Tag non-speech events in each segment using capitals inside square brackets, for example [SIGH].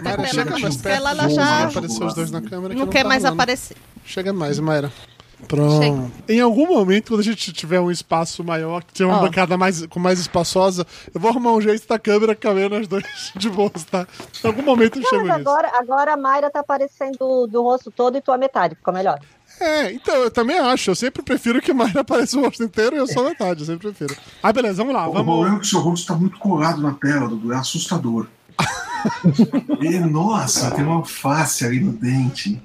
Daqui a Mayra, chega mais perto. Ela, ela já- na Apareceu os dois na câmera. que Não quer tá mais rolando. aparecer. Chega mais, Mayra. Pronto. Em algum momento, quando a gente tiver um espaço maior, que tiver uma Ó. bancada mais, com mais espaçosa, eu vou arrumar um jeito da câmera caber nas duas [LAUGHS] de boas, tá? Em algum momento eu Não, chego mas nisso. agora, agora a Mayra tá aparecendo do, do rosto todo e tua metade, ficou melhor. É, então, eu também acho. Eu sempre prefiro que Mayra [LAUGHS] apareça o rosto inteiro e eu só metade. Eu sempre prefiro. Ah, beleza, vamos lá. O Vamos. problema é que o seu rosto tá muito colado na tela, Dudu. É assustador. E, nossa, tem uma face ali no dente.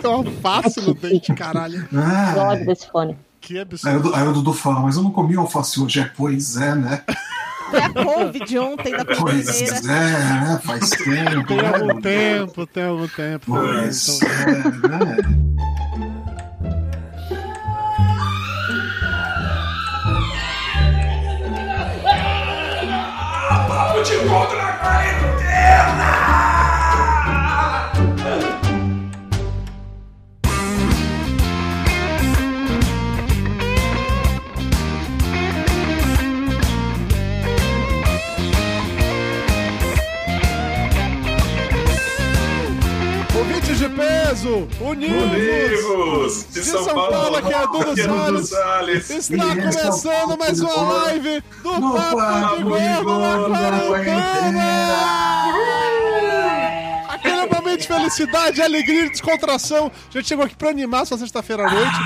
Tem uma face no dente, caralho. Ah, Ódio desse fone. Que aí, absurdo. aí o Dudu fala, mas eu não comi alface hoje. É, pois é, né? Foi a couve de ontem da Pois cozinheira. é, né? Faz tempo. Tem né, algum Dudu? tempo, tem algum tempo. Pois Então, é, né? Papo de gordo na quarentena! Peso, univos! Univos! De São Paulo, aqui é Dudu aqui é Salles. Salles. Está E é começando mais de uma Gordo live do no Papo de Papo de Gordo na na Quarentena! Aquele momento de felicidade, alegria e descontração. A gente chegou aqui pra animar sua sexta-feira à noite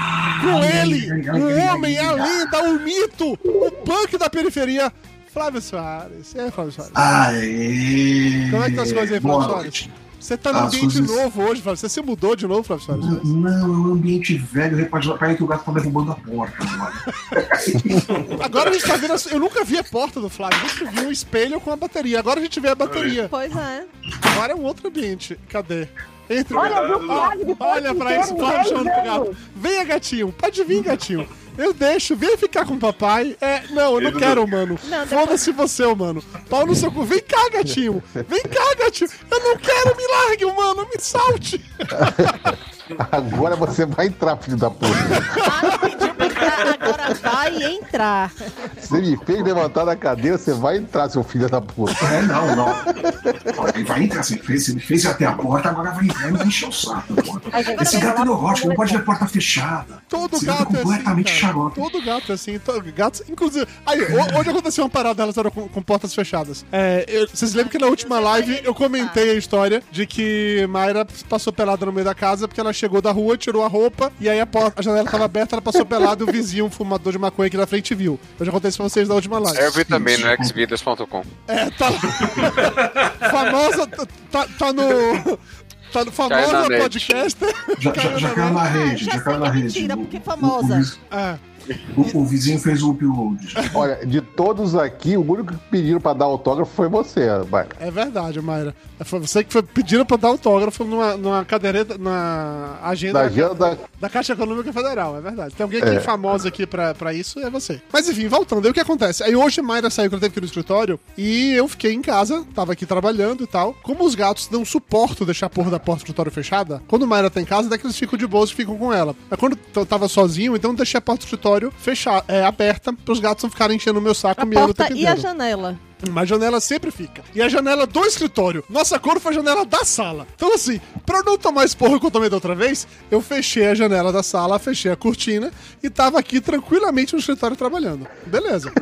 com ele, o homem, a lenda, o mito, o punk da periferia, Flávio Soares. E aí, Flávio Soares? Aê! Como é que tá as coisas aí, Boa Flávio noite. Você tá num As ambiente coisas- novo hoje, Flávio. Você se mudou de novo, Flávio Soares? Não, é um ambiente velho. Peraí que o gato tá derrubando a porta agora. [LAUGHS] Agora a gente tá vendo. a- Eu nunca vi a porta do Flávio. Eu sempre vi um espelho com a bateria. Agora a gente vê a bateria. Pois é. Agora é um outro ambiente. Cadê? Entre Olha, o Flávio de Olha pra isso, Flávio 10 chamando pro gato. Venha, gatinho. Pode vir, gatinho. Eu deixo, vem ficar com o papai. É, não, eu não quero, mano. Foda-se você, mano. Pau no seu cu. Vem cá, gatinho. Vem cá, gatinho. Eu não quero, me largue, mano. Me salte. [LAUGHS] Agora você vai entrar, filho da puta. Agora vai entrar. Você me fez levantar da cadeira, você vai entrar, seu filho da puta. É, não, não. Ele vai entrar, assim, fez, ele fez até a porta, agora vai entrar e vai encher o saco. agora Esse gato é neurótico, não pode ver porta fechada. Todo Esse gato é assim, completamente xarope. Todo gato é assim. to- Gatos, inclusive. Aí, ho- hoje aconteceu uma parada delas eram com, com portas fechadas. É, eu- vocês lembram que na última live eu comentei a história de que Mayra passou pelada no meio da casa porque ela chegou da rua, tirou a roupa e aí a, porta, a janela tava aberta, ela passou pelada e o vizinho, um fumador de maconha aqui na frente, viu. Eu já contei isso pra vocês na última live. Eu vi também no xvideos.com. É, tá lá. [LAUGHS] Famosa. Tá, tá- no. Tá no famosa podcaster. Já, já, já caiu na rede, já caiu na é rede. mentira, porque é o- famosa. O, É. o- o vizinho fez o upload. Olha, de todos aqui, o único que pediram pra dar autógrafo foi você, vai. É verdade, Mayra. Foi você que foi pedindo pra dar autógrafo numa, numa caderneta, na agenda Da agenda da. da Caixa Econômica Federal, é verdade. Tem alguém aqui É. famoso aqui pra, pra isso, é você. Mas enfim, voltando, aí o que acontece? Aí hoje Mayra saiu que ela teve que ir no escritório e eu fiquei em casa, tava aqui trabalhando e tal. Como os gatos não suportam deixar a porra da porta do escritório fechada, quando Mayra tá em casa, até que eles ficam de boas e ficam com ela. Mas quando eu tava sozinho, então eu deixei a porta do escritório fechada, é, aberta, pros gatos não ficarem enchendo o meu saco A miando o porta tempo e a janela. Mas a janela sempre fica. E a janela do escritório. Nossa cor foi a janela da sala. Então, assim, pra eu não tomar esporro que eu tomei da outra vez, eu fechei a janela da sala, fechei a cortina e tava aqui tranquilamente no escritório trabalhando. Beleza.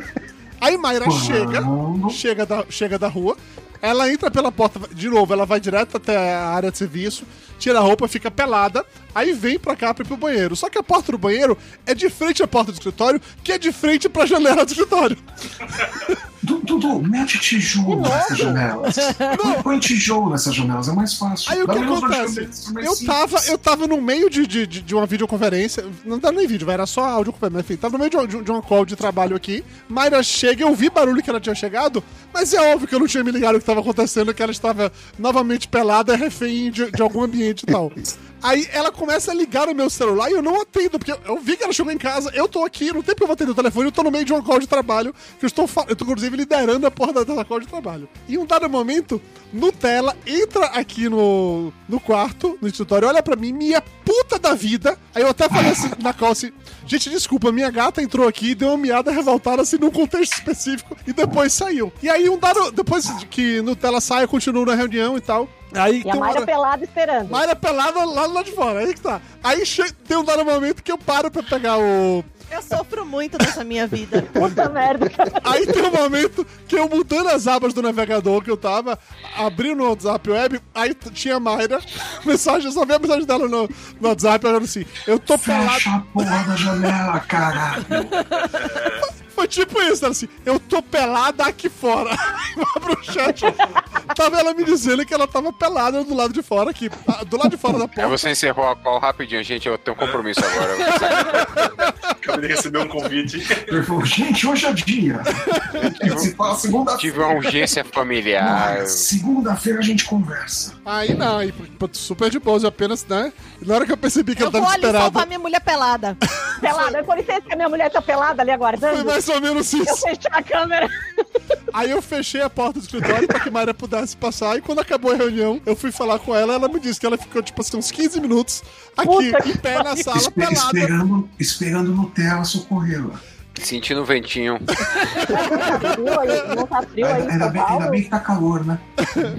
Aí Mayra chega, chega da, chega da rua, ela entra pela porta, de novo, ela vai direto até a área de serviço, tira a roupa, fica pelada, aí vem pra cá pra ir pro banheiro. Só que a porta do banheiro é de frente à porta do escritório, que é de frente pra janela do escritório. [LAUGHS] Du- Dudu, mete tijolo nessas janelas. [LAUGHS] Põe- Põe tijolo nessas janelas, é mais fácil. Aí o que acontece? Eu tava, eu tava no meio de, de, de- uma videoconferência. Não era nem vídeo, era só áudio, mas enfim, tava no meio de, uma- de um- de uma call de trabalho aqui. Mayra chega, eu vi barulho que ela tinha chegado, mas é óbvio que eu não tinha me ligado o que tava acontecendo, que ela estava novamente pelada, refém de, de algum ambiente e tal. [LAUGHS] Aí ela começa a ligar no meu celular e eu não atendo, porque eu vi que ela chegou em casa, eu tô aqui, não tem porque eu vou atender o telefone, eu tô no meio de uma call de trabalho, que eu estou, eu tô inclusive liderando a porra da, call de trabalho. E um dado momento, Nutella entra aqui no, no quarto, no escritório, olha pra mim, minha puta da vida. Aí eu até falei assim na call assim, gente, desculpa, minha gata entrou aqui, deu uma miada revoltada assim num contexto específico e depois saiu. E aí um dado, depois de que Nutella sai, eu continuo na reunião e tal. Aí E a uma Mayra hora- pelada esperando. Mayra pelada lá, lá de fora, aí que tá. Aí che... tem um dado momento que eu paro pra pegar o. Eu sofro muito nessa minha vida. [LAUGHS] Puta merda. Aí tem um momento que eu mudando as abas do navegador que eu tava, abri no WhatsApp web, aí tinha a Mayra, [LAUGHS] mensagem, eu só vi a mensagem dela no, no WhatsApp, falando assim, eu tô pelado. Fecha a porra da janela, caralho. [LAUGHS] Foi tipo isso, ela assim, eu tô pelada aqui fora. [LAUGHS] Vai pro chat, tava ela me dizendo que ela tava pelada do lado de fora aqui, ah, do lado de fora da Aí porta. você encerrou a call rapidinho, gente. Eu tenho um compromisso agora. [LAUGHS] Acabei de receber um convite. Ele falou, gente, hoje é dia. Se fala Tive uma segunda-feira. urgência familiar. Segunda-feira a gente conversa. Aí não, aí, super de boa, eu apenas, né? Na hora que eu percebi que Eu ela tava vou ali desesperada, salvar minha mulher pelada. [LAUGHS] Pelada. Com licença que a minha mulher tá pelada ali foi aguardando. mais ou menos Eu isso. fechei a câmera. [LAUGHS] Aí eu fechei a porta do escritório pra que Mayra pudesse passar. E quando acabou a reunião, eu fui falar com ela. Ela me disse que ela ficou, tipo assim, uns 15 minutos aqui, Puta em pé na sala, Espe- pelada. esperando, esperando Nutella socorrê-la. Sentindo o ventinho. Não tá frio aí em Ainda bem, ainda bem que tá calor, né?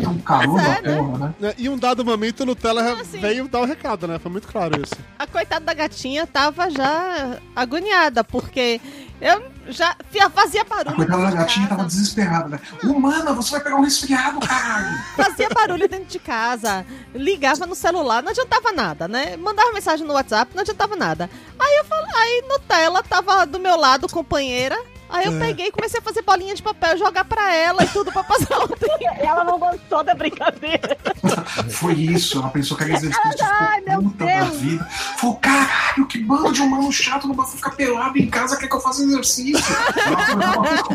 Tá um calor da é, né? porra, né? né? E um dado momento, o Nutella assim- veio dar o recado, né? Foi muito claro isso. A coitada da gatinha tava já agoniada, porque eu já fazia A barulho. coitada da gatinha casa. tava desesperada, né? Humana, você vai pegar um resfriado, caralho! [LAUGHS] Fazia barulho dentro de casa, ligava no celular, não adiantava nada, né? Mandava mensagem no WhatsApp, não adiantava nada. Aí eu falei, aí Nutella tava do meu lado, companheira. Aí eu É. peguei e comecei a fazer bolinha de papel, jogar pra ela e tudo pra passar [LAUGHS] o tempo. Ela não gostou da brincadeira. [LAUGHS] Foi isso, ela pensou que era exercício, [LAUGHS] Ai, ficou meu puta da Deus. vida. Falou, caralho, que bando de humano chato, não basta ficar pelado em casa, quer que eu faça exercício.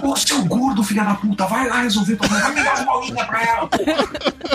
Ô, seu gordo, filha da puta, vai lá resolver o problema, vai me dar as bolinhas pra ela. porra."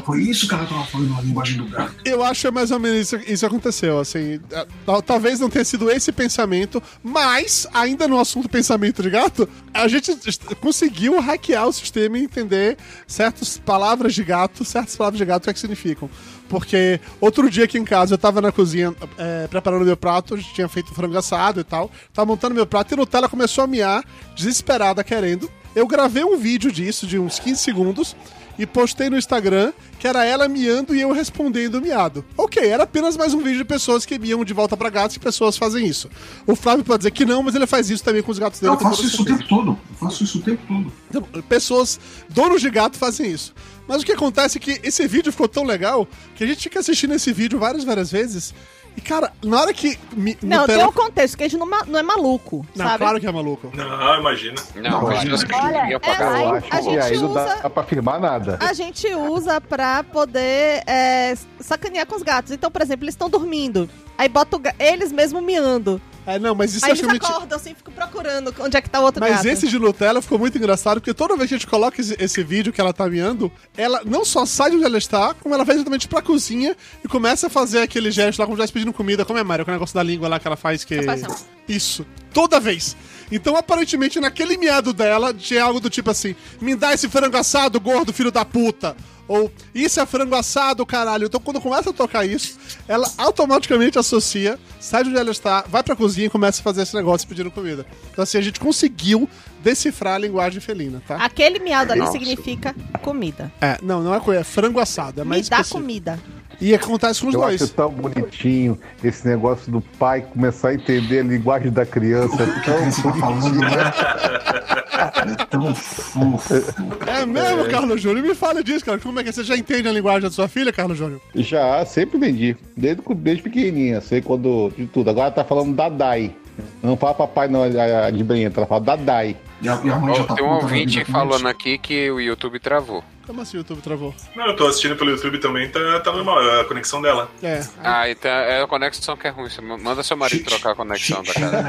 Foi isso que ela tava falando na linguagem do gato. Eu acho que mais ou menos isso, isso aconteceu, assim. tal- Talvez não tenha sido esse pensamento, mas, ainda no assunto pensamento de gato, a gente conseguiu hackear o sistema e entender certas palavras de gato, certas palavras de gato, o que, é que significam. Porque outro dia aqui em casa, eu tava na cozinha é, preparando meu prato, a gente tinha feito frango assado e tal, tava montando meu prato e a Nutella começou a miar, desesperada, querendo. Eu gravei um vídeo disso, de uns 15 segundos, e postei no Instagram que era ela miando e eu respondendo miado. Ok, era apenas mais um vídeo de pessoas que miam de volta pra gatos e pessoas fazem isso. O Flávio pode dizer que não, mas ele faz isso também com os gatos dele. Eu faço isso o tempo todo. Eu faço isso o tempo todo. Então, pessoas, donos de gato fazem isso. Mas o que acontece é que esse vídeo ficou tão legal que a gente fica assistindo esse vídeo várias, várias vezes. E, cara, na hora que. Mi, Não, tem um contexto, que a gente não, não é maluco, Não, sabe? claro que é maluco. Não, imagina. Não, Não, pessoas que olha, é, pagar acho a que gente aí não usa- dá pra afirmar nada. A gente usa pra poder é, sacanear com os gatos. Então, por exemplo, eles estão dormindo. Aí bota o eles mesmo miando. É, não, mas isso Aí eu eles acho que acordam assim, ficam procurando onde é que tá o outro Mas gato. esse de Nutella ficou muito engraçado, porque toda vez que a gente coloca esse, esse vídeo que ela tá miando, ela não só sai de onde ela está, como ela vai exatamente pra cozinha e começa a fazer aquele gesto lá, como já pedindo comida, como é, Mário? Com o negócio da língua lá que ela faz que... Isso. Toda vez. Então, aparentemente, naquele miado dela, tinha algo do tipo assim, me dá esse frango assado, gordo, filho da puta. Ou, isso é frango assado, caralho. Então, quando começa a tocar isso, ela automaticamente associa, sai de onde ela está, vai pra cozinha e começa a fazer esse negócio pedindo comida. Então, assim, a gente conseguiu decifrar a linguagem felina, tá? Aquele miado ali Nossa. significa comida. É, não, não é coisa, é frango assado, é Me mais dá específico. comida. E acontece com os Eu dois. acho tão bonitinho esse negócio do pai começar a entender a linguagem da criança. É O que a criança tá falando, né? É tão fofo. É mesmo, Carlos Júnior? Me fala disso, cara. Como é que é? Você já entende a linguagem da sua filha, Carlos Júnior? Já, sempre vendi. Desde, desde pequenininha, sei quando. de tudo. Agora tá falando Dadai. Não fala papai não, a- a de Brenta, ela fala Dadai. E a, e a mãe já tá Tem um ouvinte falando aqui que o YouTube travou. Como assim o YouTube travou? Não, eu tô assistindo pelo YouTube também, tá, tá normal, é a conexão dela. É. Ah, então é a conexão que é ruim. Manda seu marido trocar a conexão da casa.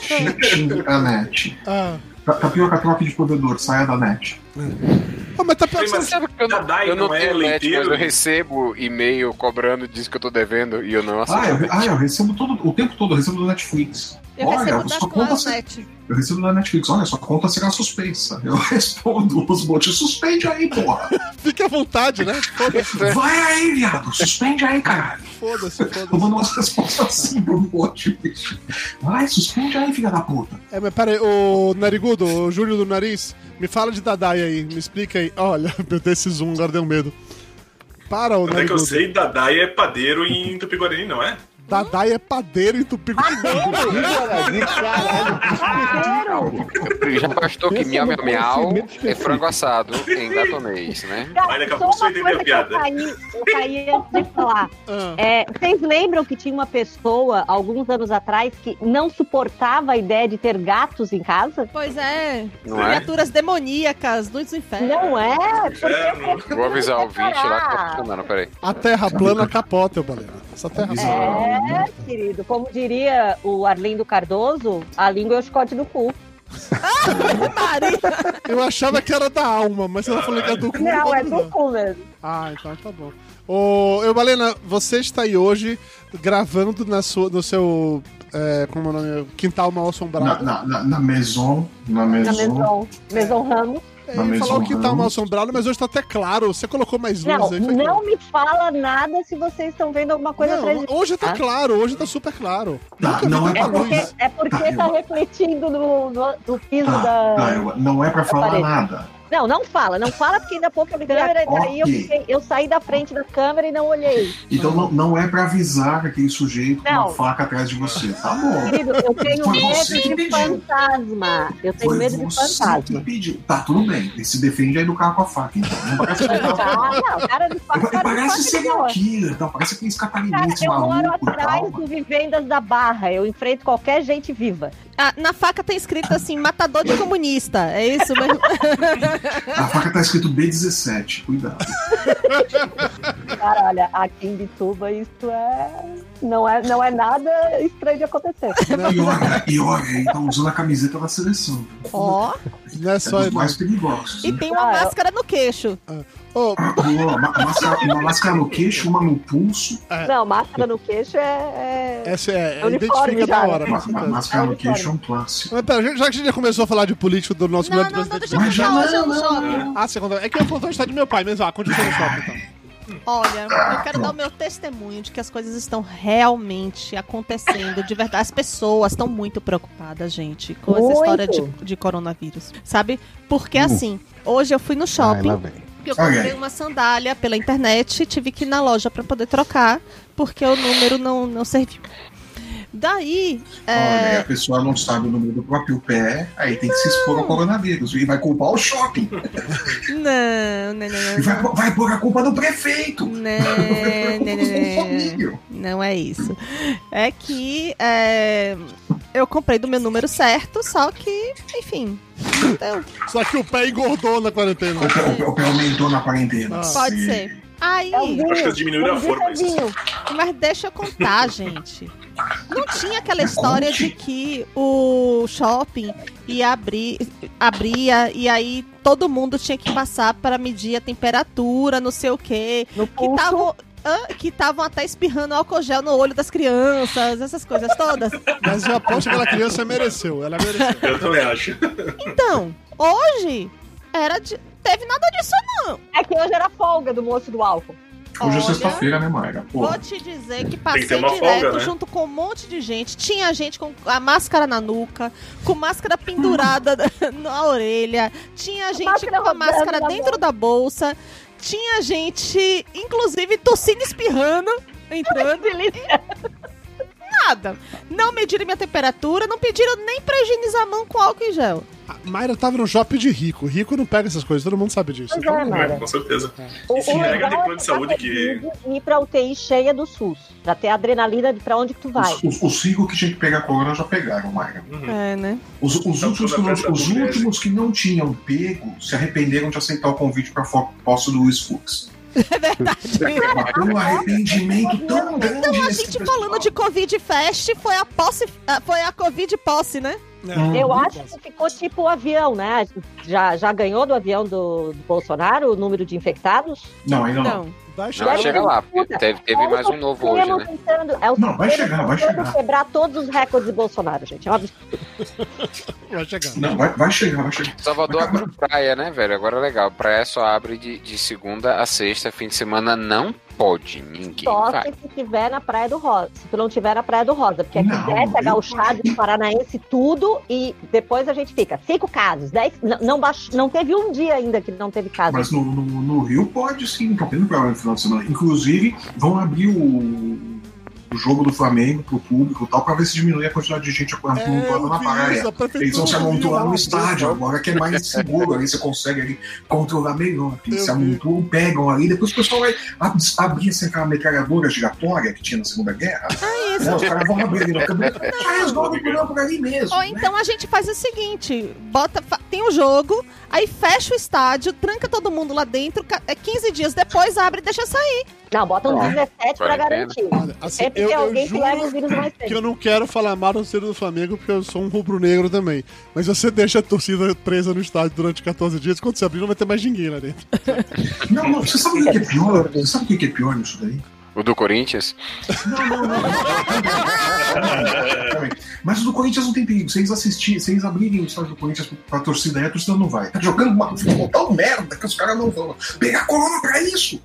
Xing a net. Ah, Tá, tá pior que a troca de provedor, saia da net. Ah, mas tá que Mas. Sabe que eu não, eu não não é tenho net, leiteiro? mas eu recebo e-mail cobrando, diz que eu tô devendo e eu não aceito. Ah, eu, ah, eu recebo todo, o tempo todo, eu recebo do Netflix. Eu Olha, recebo sua conta, se- eu recebo da Netflix. Olha, sua conta será suspensa. Eu [LAUGHS] respondo os bots. Suspende aí, porra. [LAUGHS] Fique à vontade, né? [LAUGHS] Vai aí, viado. Suspende aí, caralho. foda-se, foda-se. dando umas respostas assim pro bot, bicho. Vai, suspende aí, filha da puta. É, mas pera aí, ô Narigudo, o Júlio do Nariz, me fala de Dadai aí, me explica aí. Olha, [LAUGHS] meu Deus, esse zoom agora deu medo. Para, ô Até que eu sei, Dadai é padeiro em Tupi-Guarani, não é? Dadai é padeiro em tupi De caralho, Já bastou que miau miau miau é específico. frango assado em gatonês, né? Mas daqui a pouco você a piada. Eu caí, eu caí antes de falar. Ah, É, vocês lembram que tinha uma pessoa, alguns anos atrás, que não suportava a ideia de ter gatos em casa? Pois é, Não é? criaturas demoníacas dos infernos. Não é? Inferno. Vou avisar o ouvinte lá que tá funcionando, peraí. a terra plana capota, eu balena. Essa terra Avisa plana. lá. É, querido. Como diria o Arlindo Cardoso, a língua é o chicote do cu. Eu achava que era da alma, mas ela falou que é do cu. Não, é do cu mesmo. Ah, então tá bom. Ô, eu, Balena, você está aí hoje gravando na sua, no seu é, como é o nome? quintal mal Na, assombrado. na, na, na Maison. Na Na Maison. Maison, Maison Ramos. É, ele falou quintal Ramos. mal assombrado, mas hoje tá até claro. Você colocou mais luz Não, aí. foi não me fala nada se vocês estão vendo alguma coisa Não, atrás de hoje tá Ah. claro, hoje tá super claro. Tá, não é É pra porque, luz. é porque Tá, tá eu- refletindo no, no, no piso Tá, da. tá, eu- não é pra falar parede. nada. Não, não fala, não fala porque ainda há pouco a câmera e daí eu, fiquei- eu saí da frente da câmera e não olhei. Então não, não é pra avisar aquele sujeito com Não. uma faca atrás de você. Tá bom. Querido, eu tenho Foi medo de pediu. fantasma. Eu tenho Foi medo de fantasma. pediu. Tá, tudo bem. Ele se defende aí do carro com a faca, então. Não parece que ele tá- [LAUGHS] Ah, não, cara de faca. Ele de parece serial boa. killer, tá? parece aqueles catarinenses eu moro e atrás do Vivendas da Barra. Eu enfrento qualquer gente viva. Ah, na faca tá escrito assim, matador de comunista. É isso mesmo? [LAUGHS] A faca tá escrito B17, cuidado. Cara, olha, aqui em Bituba isso é. Não é, não é nada estranho de acontecer. [LAUGHS] E olha, e olha, ele tá usando a camiseta da seleção. Ó. Não é É só. dos mais perigosos. E né? tem uma Ah, máscara no queixo. Ah, boa, ma- máscara- uma máscara no queixo, uma no pulso. Não, máscara no queixo é. é- essa é, é identifica da né? hora. Certeza. máscara no É queixo é um clássico. Mas pera, já que a gente já começou a falar de político do nosso Não, grande não, não, presidente. deixa eu Mas já contar hoje não, no não, shopping. Ah, você contou. É que eu a história do meu pai, mas ah, continua no shopping então. Olha, eu quero dar o meu testemunho de que as coisas estão realmente acontecendo de verdade. As pessoas estão muito preocupadas, gente, com essa Muito. história de, de coronavírus. Sabe? Porque assim, hoje eu fui no shopping. vem. Eu comprei uma sandália pela internet, tive que ir na loja pra poder trocar, porque o número não, não serviu. Daí, Olha, aí é, a pessoa não sabe o número do próprio pé, aí tem que se expor ao coronavírus. E vai culpar o shopping. não, não, não, E vai, vai pôr a culpa no prefeito. não, [LAUGHS] não, não, não, não é isso. É que é, eu comprei do meu número certo, só que, enfim, não deu. Só que o pé engordou na quarentena. O pé, o pé- aumentou na quarentena. Ah. Pode ser. Aí, É vinho. Acho que diminuíram a forma, é. [LAUGHS] Mas deixa eu contar, [LAUGHS] gente. Não tinha aquela história Conte. de que o shopping ia abrir, abria e aí todo mundo tinha que passar para medir a temperatura, não sei o quê. No Que estavam que estavam até espirrando álcool gel no olho das crianças, essas coisas todas. Mas eu aposto que aquela criança mereceu. Ela mereceu. Eu também acho. Então, hoje era de, teve nada disso não. É que hoje era folga do moço do álcool. Hoje é sexta-feira, né, Mayra? Pô, Vou te dizer que passei uma direto folga, né? junto com um monte de gente. Tinha gente com a máscara na nuca, com máscara pendurada [LAUGHS] na orelha, tinha gente máscara com a máscara dentro da bolsa, tinha gente, inclusive, tossindo e espirrando, [LAUGHS] entrando. Nada. Não mediram minha temperatura, não pediram nem pra higienizar a mão com álcool em gel. A Mayra tava no shopping de rico. Rico não pega essas coisas, todo mundo sabe disso. Pois é, É, Mara. com certeza. O, E se o legal de plano é de que saúde que- ir pra UTI cheia do SUS. Pra ter adrenalina de pra onde que tu vai. os, os, os cinco que tinha que pegar corona já pegaram, Mayra. Uhum. É, né? Os, os, Então, últimos, que os últimos que não tinham pego se arrependeram de aceitar o convite para posse do Luiz Fux. É verdade. Um arrependimento tão grande. Então, a gente pessoal. falando de Covid Fest, foi a posse, ah, foi a Covid posse, né? É, Eu acho bosta. que ficou tipo o avião, né? Já, já ganhou do avião do, do Bolsonaro o número de infectados? Não, ainda não. Não. Vai Não, chegar. chega lá, porque teve, teve mais um novo hoje, né? Tentando, é o Não, vai chegar, vai chegar. quebrar todos os recordes de Bolsonaro, gente. É um absurdo. [LAUGHS] Vai chegar. Não, vai, vai chegar, vai chegar. Salvador Mas, abriu praia, né, velho? Agora é legal. Praia só abre de, de segunda a sexta, fim de semana não pode. Ninguém Só vai. se tu tiver na Praia do Rosa. Se tu não tiver na Praia do Rosa. Porque aqui desce a gauchada do Paranaense tudo e depois a gente fica. Cinco casos, dez. Não, não, baix- não teve um dia ainda que não teve caso. Mas no, no, no Rio pode sim, tem problema no final de semana. Inclusive, vão abrir o, o jogo do Flamengo pro público e tal, pra ver se diminui a quantidade de gente amontoada na eu vi praia. Eles vão se amontoar lá, no estádio, agora que é mais seguro, aí você consegue ali controlar melhor. Eles Eu se amontoam, pegam ali, depois o pessoal vai ab- abrir assim, aquela metralhadora giratória que tinha na Segunda Guerra. É isso. Né? Os caras vão abrir ali no câmbio, já resolve o problema por ali mesmo. Ou né? então a gente faz o seguinte: bota, tem o jogo, aí fecha o estádio, tranca todo mundo lá dentro, ca- é 15 dias depois abre e deixa sair. Não, bota um 17 pra Quarentena. garantir. Olha, assim, Sempre eu, tem eu alguém que leva o juro vírus mais que eu não quero falar mal do do Flamengo, porque eu sou um rubro-negro também. Mas você deixa a torcida presa no estádio durante 14 dias, quando você abrir não vai ter mais ninguém lá dentro. Não, não, você sabe o que é pior? Você sabe o que é pior nisso daí? O do Corinthians? Não, não, não. Mas o do Corinthians não tem perigo. Se eles assistirem, se eles abrirem o estádio do Corinthians pra torcida aí, a torcida não vai. Tá jogando uma futebol tão merda que os caras não vão pegar corona pra isso.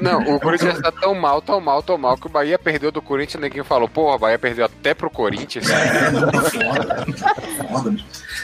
Não, o Corinthians tá tão mal, tão mal, tão mal que o Bahia perdeu do Corinthians e ninguém falou, porra, o Bahia perdeu até pro Corinthians. É, não, tá foda. Tá foda.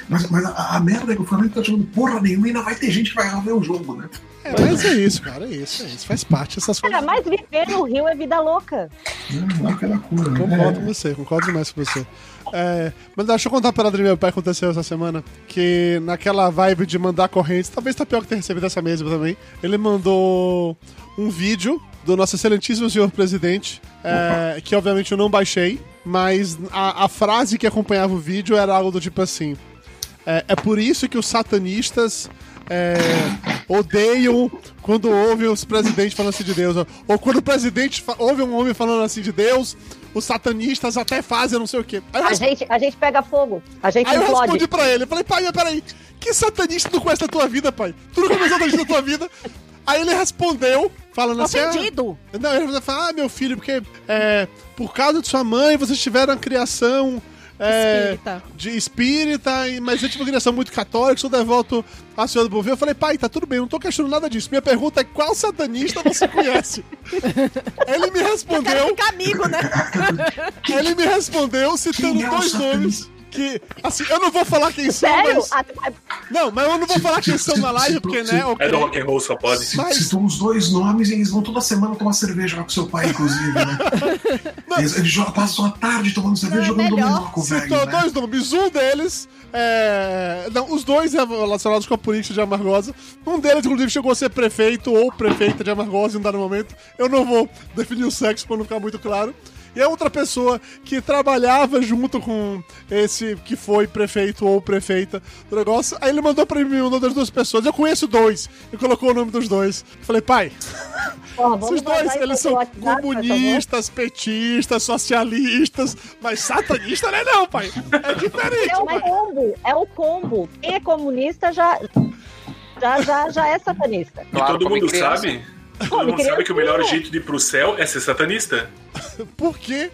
Mas, mas a, a merda é que o Flamengo tá jogando porra nenhuma e ainda vai ter gente que vai ver o jogo, né? É, mas é isso, cara, é isso, é isso. Faz parte dessas coisas. Cara, mas viver no Rio é vida louca. Não, não é aquela cura, né? Concordo com você, concordo demais com você. É, mas deixa eu contar uma parada do meu pai que aconteceu essa semana. Que naquela vibe de mandar correntes, talvez tá pior que ter recebido essa mesma também. Ele mandou um vídeo do nosso excelentíssimo senhor presidente, é, que obviamente eu não baixei, mas a, a frase que acompanhava o vídeo era algo do tipo assim: é, é por isso que os satanistas é, odeiam quando ouvem os presidentes falando assim de Deus. Ou, quando o presidente ouve um homem falando assim de Deus, os satanistas até fazem não sei o quê. Aí eu, A gente, a gente pega fogo. A gente aí eu implode. respondi pra ele. Eu falei, pai, mas peraí, que satanista tu conhece da tua vida, pai? Tu nunca viu satanista da tua vida? Aí ele respondeu, falando assim... ah, Ofendido. não, ele falou, ah, meu filho, porque é, por causa de sua mãe vocês tiveram a criação é, Espírita. de espírita, mas eu tive uma criação muito católica, sou devoto à Senhora do Bom Fim. Eu falei, pai, tá tudo bem, não tô questionando nada disso. Minha pergunta é qual satanista você conhece? [LAUGHS] ele me Quero respondeu, ficar amigo, né? ele me respondeu citando é dois satanista? nomes. Que, assim, eu não vou falar quem são, Sério? mas. Ah, Não, mas eu não vou falar quem são na live, porque, né? É ok. do rock and roll, só pode. Se, Mas- Citou os dois nomes e eles vão toda semana tomar cerveja lá com seu pai, inclusive, né? Eles, eles jogam- passam a tarde tomando cerveja Não, jogando melhor. dominó com o velho, Citou né? dois nomes. Um deles. É... Não, os dois relacionados com a política de Amargosa. Um deles, inclusive, chegou a ser prefeito ou prefeita de Amargosa em um dado momento. Eu não vou definir o sexo pra não ficar muito claro. E a outra pessoa que trabalhava junto com esse que foi prefeito ou prefeita do negócio. Aí ele mandou pra mim o nome das duas pessoas. Eu conheço dois. E colocou o nome dos dois. Eu falei, pai, [LAUGHS] porra, vamos esses dois, eles são WhatsApp, favor? comunistas, petistas, socialistas, mas satanista não é não, pai. É diferente, É o pai. combo, é o combo. Quem é comunista já, já, já, já é satanista. E Claro, todo como mundo criança. sabe. Todo mundo sabe que o melhor jeito de ir pro céu é ser satanista. [LAUGHS] Por quê?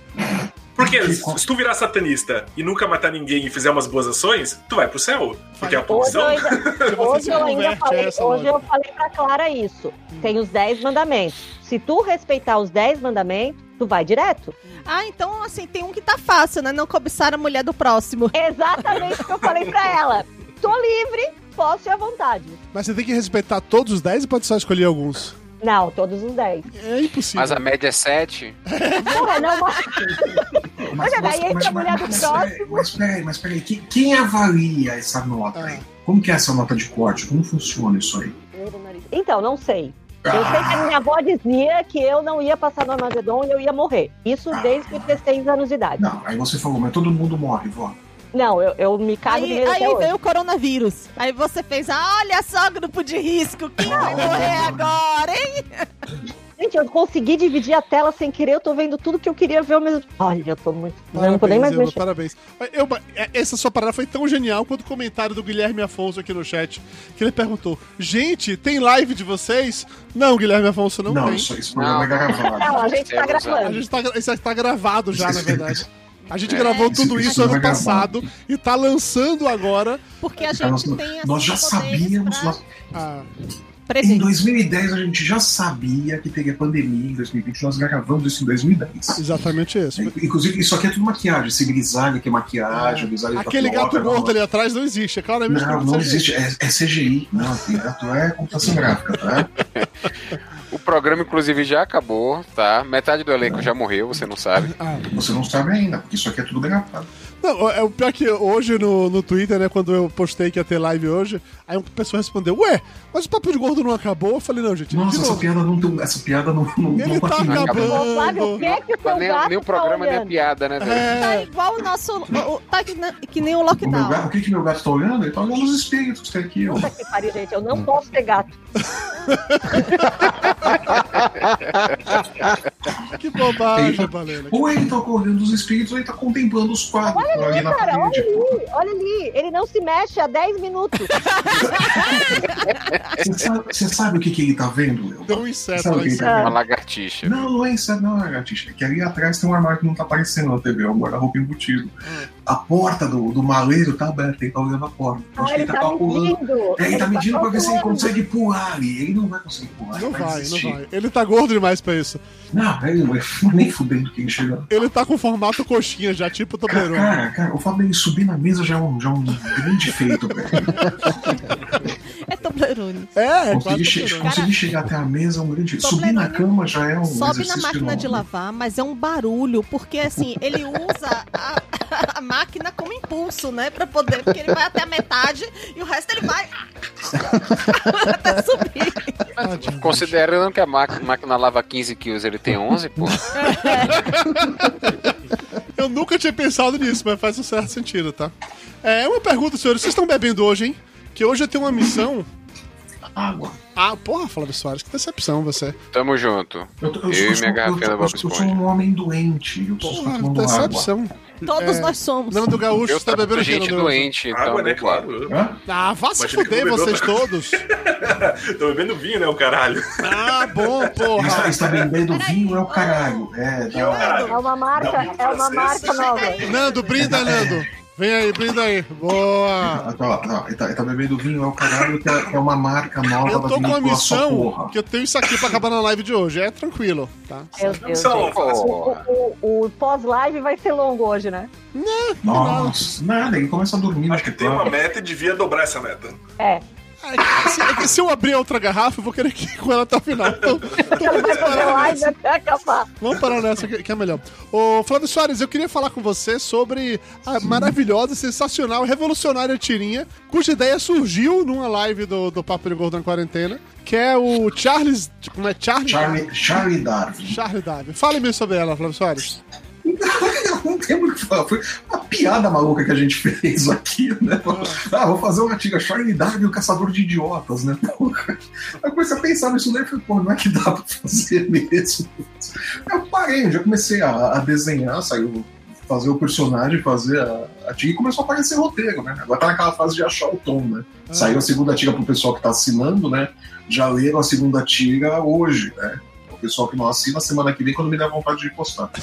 Porque se tu virar satanista e nunca matar ninguém e fizer umas boas ações, tu vai pro céu. Porque é a Hoje punição. eu ainda, [LAUGHS] hoje eu ainda falei, essa hoje eu falei pra Clara isso. Tem os 10 mandamentos. Se tu respeitar os 10 mandamentos, tu vai direto. Ah, então, assim, tem um que tá fácil, né? Não cobiçar a mulher do próximo. Exatamente o que eu falei pra ela. Tô livre, posso ir à vontade. Mas você tem que respeitar todos os 10 ou pode só escolher alguns? Não, todos os 10. É impossível. Mas a média é 7. Porra, não, mas... Olha, daí entra a mulher do mas, próximo. mas peraí, mas peraí, quem, quem avalia essa nota aí? Como que é essa nota de corte? Como funciona isso aí? Então, não sei. Eu sei que Ah. a minha avó dizia que eu não ia passar no Armagedon e eu ia morrer. Isso Ah. desde que eu tinha 6 anos de idade. Não, aí você falou, mas todo mundo morre, vó. Não, eu, eu me cago de Aí, aí hoje. veio o coronavírus. Aí você fez, ah, olha só, grupo de risco, quem vai morrer agora, hein? Gente, eu consegui dividir a tela sem querer, eu tô vendo tudo que eu queria ver ao mesmo Olha, eu tô muito. eu não tô nem mais Elba, mexendo. parabéns. Eu, é, essa sua parada foi tão genial quanto o comentário do Guilherme Afonso aqui no chat, que ele perguntou: Gente, tem live de vocês? Não, Guilherme Afonso, não, Não, tem. isso, isso programa é Não, gravado. a gente tá A gravando. gente tá, isso tá gravado já, na [LAUGHS] verdade. A gente É. gravou tudo isso esse ano vai gravar. passado e tá lançando agora. Porque a gente nós, tem nós já sabíamos. pra nós- Ah, em prever. 2010 a gente já sabia que teria pandemia em 2020. Nós gravamos isso em 2010. exatamente isso. Inclusive, isso aqui é tudo maquiagem. Esse grisalho que é maquiagem, grisalho Aquele tapioca, gato não- gordo ali atrás não existe, é claramente Não, que não precisa de- existe. É, é CGI. Não, aquele gato é computação gráfica, tá? [LAUGHS] O programa, inclusive, já acabou, tá? Metade do elenco já morreu, você não sabe. Ah, Você não sabe ainda, porque isso aqui é tudo gravado. Não, é o pior que hoje no, no Twitter, né, quando eu postei que ia ter live hoje, aí uma pessoa respondeu, ué, mas o papo de gordo não acabou? Eu falei, não, gente, Nossa, essa piada não tem. Essa piada não. não Ele não tá acabando. Flávio, o que é que o seu Nem, gato nem o tá programa, nem a piada, né, velho? Tá É, igual o nosso. o- tá que, que nem o O, meu lockdown. gato, o que, que meu gato tá olhando? Ele tá olhando os espíritos que tem aqui, ó. Puta que pariu, gente. Eu não posso ter gato. [LAUGHS] que bobagem, Ele tá- Balena. Ou ele tá olhando os espíritos ou ele tá contemplando os quadros ali na Cara, olha ali, olha ali. Ele não se mexe há 10 minutos. [LAUGHS] Você sabe, você sabe o que, que ele tá vendo, um inseto Sabe o lá que em ele cima. tá Uma lagartixa. Não, não é isso, não é lagartixa. É que ali atrás tem um armário que não tá aparecendo na TV, é um guarda-roupa embutido. A porta do, do maleiro tá aberta, ele tá olhando a porta. Acho Ah, que ele ele tá tá medindo. É, ele tá medindo pra ver se ele consegue pular ali. Ele não vai conseguir pular. Não ele vai, não vai. Ele tá gordo demais pra isso. Não, ele não vai [LAUGHS] nem fudendo que ele chega. Ele tá com formato coxinha já, tipo Toblerone. cara, cara, o fato dele subir na mesa já é um, já é um grande feito, velho. [LAUGHS] É Toblerone. É, é Conseguir, che conseguir chegar até a mesa é um grande. Subir na cama já é um Sobe na máquina de enorme. lavar, mas é um barulho, porque assim, ele usa a, a máquina como impulso, né? Pra poder, porque ele vai até a metade e o resto ele vai [LAUGHS] até subir. Tadinho. Considerando que a máquina, máquina lava 15 quilos, ele tem 11, pô. Eu nunca tinha pensado nisso, mas faz um certo sentido, tá? É uma pergunta, senhores. Vocês estão bebendo hoje, hein? Que hoje eu tenho uma missão. Água. Ah, porra, Flávio Soares, que decepção você. Tamo junto. Eu, e minha garrafinha eu, da eu, Bob eu sou Esponja. um homem doente. Eu Porra, tomando água. decepção. Todos É, nós somos. Nando Gaúcho, Eu tá bebendo gente doente, então. Água, né? Claro. Hã? Ah, vá se fuder vocês tá? todos. [LAUGHS] Tô bebendo vinho, né, o caralho? Ah, bom, Ele está, porra. está bebendo vinho, é o caralho. É, é o tá. caralho. É uma marca, é uma marca nova. Nando, brinda, Nando. Vem aí, brinda aí. Boa. Ah, tá, tá, ele, tá, ele tá bebendo vinho, é o caralho, que é, é uma marca nova Eu da tô com Só missão Porra. que eu tenho isso aqui pra acabar na live de hoje. É tranquilo, tá? Meu Deus. Gente. fácil. O, o- o pós-live vai ser longo hoje, né? Nossa, nada, ele começa a dormir. Acho que tem uma meta e devia dobrar essa meta. É. É que se, é que se eu abrir outra garrafa, eu vou querer que ir com ela até o final. Então, então vamos parar live nessa. até acabar. Vamos parar nessa que que é melhor. Ô, Flávio Soares, eu queria falar com você sobre a maravilhosa, sensacional, revolucionária tirinha, cuja ideia surgiu numa live do, do Papo de Gordo na Quarentena, que é o Charles... Como é? Charlie? Charlie, Charlie Darwin. Charlie Darwin. Fale-me sobre ela, Flávio Soares. Não tenho muito o que falar. Foi uma piada maluca que a gente fez aqui, né? Ah, vou fazer uma tira Charlie Darwin, o caçador de idiotas, né? Porra. Eu comecei a pensar nisso daí e falei, pô, não é que dá pra fazer mesmo. Eu parei, já comecei a, a desenhar, saiu fazer o personagem, fazer a, a tira e começou a aparecer roteiro, né? Agora tá naquela fase de achar o tom, né? Saiu a segunda tira pro pessoal que tá assinando, né? Já leram a segunda tira hoje, né? O pessoal que não assina, semana que vem, quando me der vontade de postar. [LAUGHS]